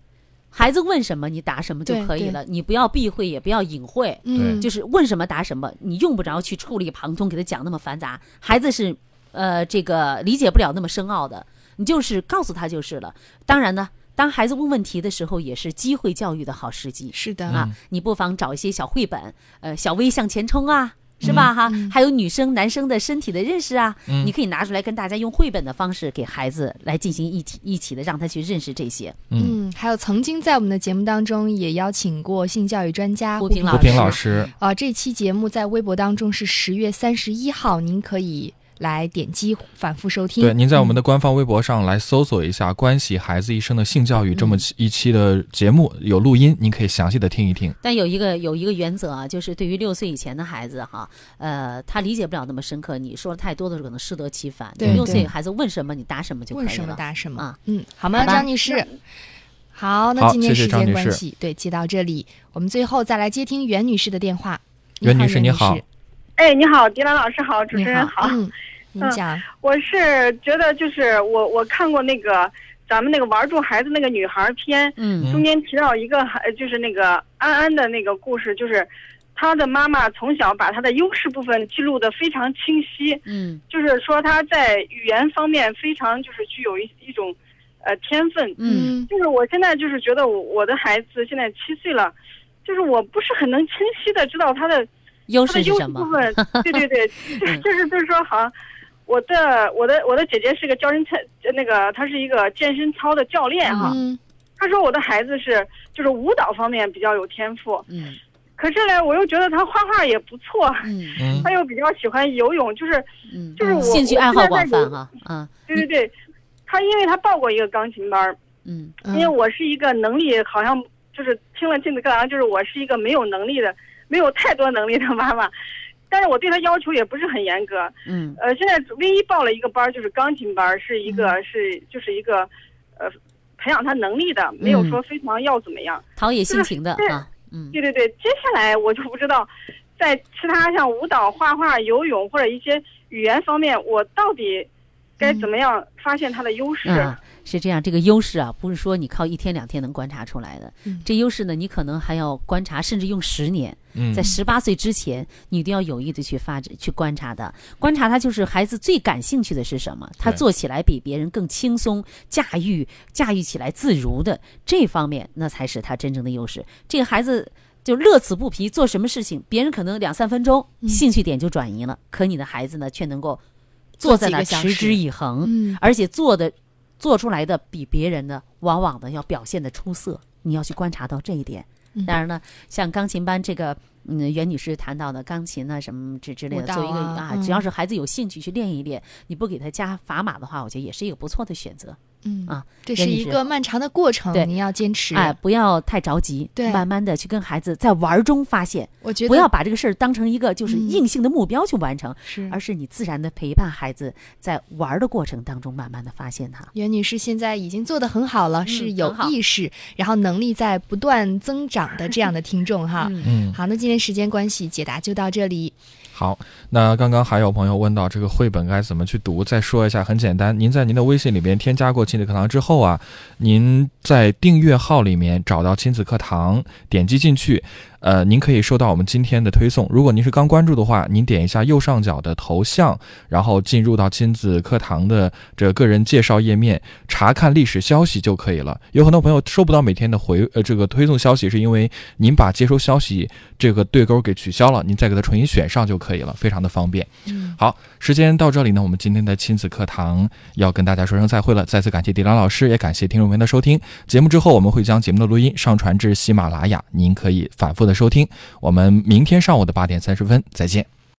孩子问什么你答什么就可以了，你不要避讳，也不要隐晦。嗯，就是问什么答什么，你用不着去触类旁通，给他讲那么繁杂。孩子是，呃，这个理解不了那么深奥的，你就是告诉他就是了。当然呢，当孩子问问题的时候，也是机会教育的好时机是的啊。你不妨找一些小绘本，呃，小微向前冲啊。是吧？哈，还有女生、男生的身体的认识啊，嗯。你可以拿出来跟大家用绘本的方式给孩子来进行一起一起的让他去认识这些。嗯，嗯，还有曾经在我们的节目当中也邀请过性教育专家平胡平老师。胡平老师，啊、这期节目在微博当中是十月三十一号，您可以来点击反复收听。对，您在我们的、官方微博上来搜索一下“关系孩子一生的性教育”这么一期的节目，有录音，您可以详细的听一听。但有一个有一个原则啊，就是对于六岁以前的孩子哈，呃，他理解不了那么深刻，你说的太多的时候可能适得其反。对六岁对孩子问什么你答什么就可以了。问什么答什么啊。嗯，好吗，好张女士？好，那今天时间张女士关系，对，接到这里，我们最后再来接听袁女士的电话。袁女女士你好哎，你好，迪兰老师好，主持人好。嗯，您讲，我是觉得就是我我看过那个咱们那个玩住孩子那个女孩片，嗯。中间提到一个孩就是那个安安的那个故事，就是她的妈妈从小把她的优势部分记录的非常清晰，嗯。就是说她在语言方面非常就是具有一一种呃天分，嗯。就是我现在就是觉得我我的孩子现在七岁了，就是我不是很能清晰的知道他的优他的优势势是什么部？分，对对对，就是嗯就是就是说，好像我的我的我的姐姐是个教人操，那个她是一个健身操的教练哈。嗯她说我的孩子是就是舞蹈方面比较有天赋，嗯可是呢，我又觉得他画画也不错，他又比较喜欢游泳，就是嗯，就是我兴趣爱好广泛哈。哈，啊，对对对，他因为他报过一个钢琴班儿，嗯因为我是一个能力好像就是听了镜子课堂，就是我是一个没有能力的、没有太多能力的妈妈，但是我对他要求也不是很严格。嗯。呃，现在唯一报了一个班儿，就是钢琴班儿，是一个、是就是一个呃培养他能力的，没有说非常要怎么样。陶冶心情的对啊，嗯。对对对，接下来我就不知道，在其他像舞蹈、画画、游泳或者一些语言方面，我到底该怎么样发现他的优势？啊，是这样，这个优势啊，不是说你靠一天两天能观察出来的。嗯这优势呢，你可能还要观察，甚至用十年。嗯在十八岁之前，你一定要有意的去发展、去观察的。观察他就是孩子最感兴趣的是什么，他做起来比别人更轻松，驾驭驾驭起来自如的这方面，那才是他真正的优势。这个孩子。就乐此不疲，做什么事情，别人可能两三分钟、嗯兴趣点就转移了，可你的孩子呢，却能够坐在那持之以恒，嗯而且做的做出来的比别人呢，往往的要表现的出色。你要去观察到这一点。嗯当然呢，像钢琴班这个，嗯，袁女士谈到的钢琴啊什么之之类的，舞蹈做一个啊啊，只要嗯是孩子有兴趣去练一练，你不给他加砝码的话，我觉得也是一个不错的选择。嗯啊，这是一个漫长的过程，对您要坚持。哎，不要太着急，对慢慢的去跟孩子在玩儿中发现，我觉得不要把这个事儿当成一个就是嗯硬性的目标去完成，是而是你自然的陪伴孩子在玩儿的过程当中，慢慢的发现他。袁女士现在已经做得很好了，是有意识，然后能力在不断增长的这样的听众哈。嗯嗯，好，那今天时间关系，解答就到这里。好，那刚刚还有朋友问到这个绘本该怎么去读，再说一下，很简单，您在您的微信里边添加过亲子课堂之后啊，您在订阅号里面找到亲子课堂，点击进去，呃，您可以收到我们今天的推送。如果您是刚关注的话，您点一下右上角的头像，然后进入到亲子课堂的这个个人介绍页面，查看历史消息就可以了。有很多朋友收不到每天的回呃这个推送消息，是因为您把接收消息这个对勾给取消了，您再给它重新选上就可以了，非常的方便。嗯，好，时间到这里呢，我们今天的亲子课堂要跟大家说声再会了。再次感谢迪兰老师，也感谢听众朋友的收听。节目之后，我们会将节目的录音上传至喜马拉雅，您可以反复收听。我们明天上午的八点三十分再见。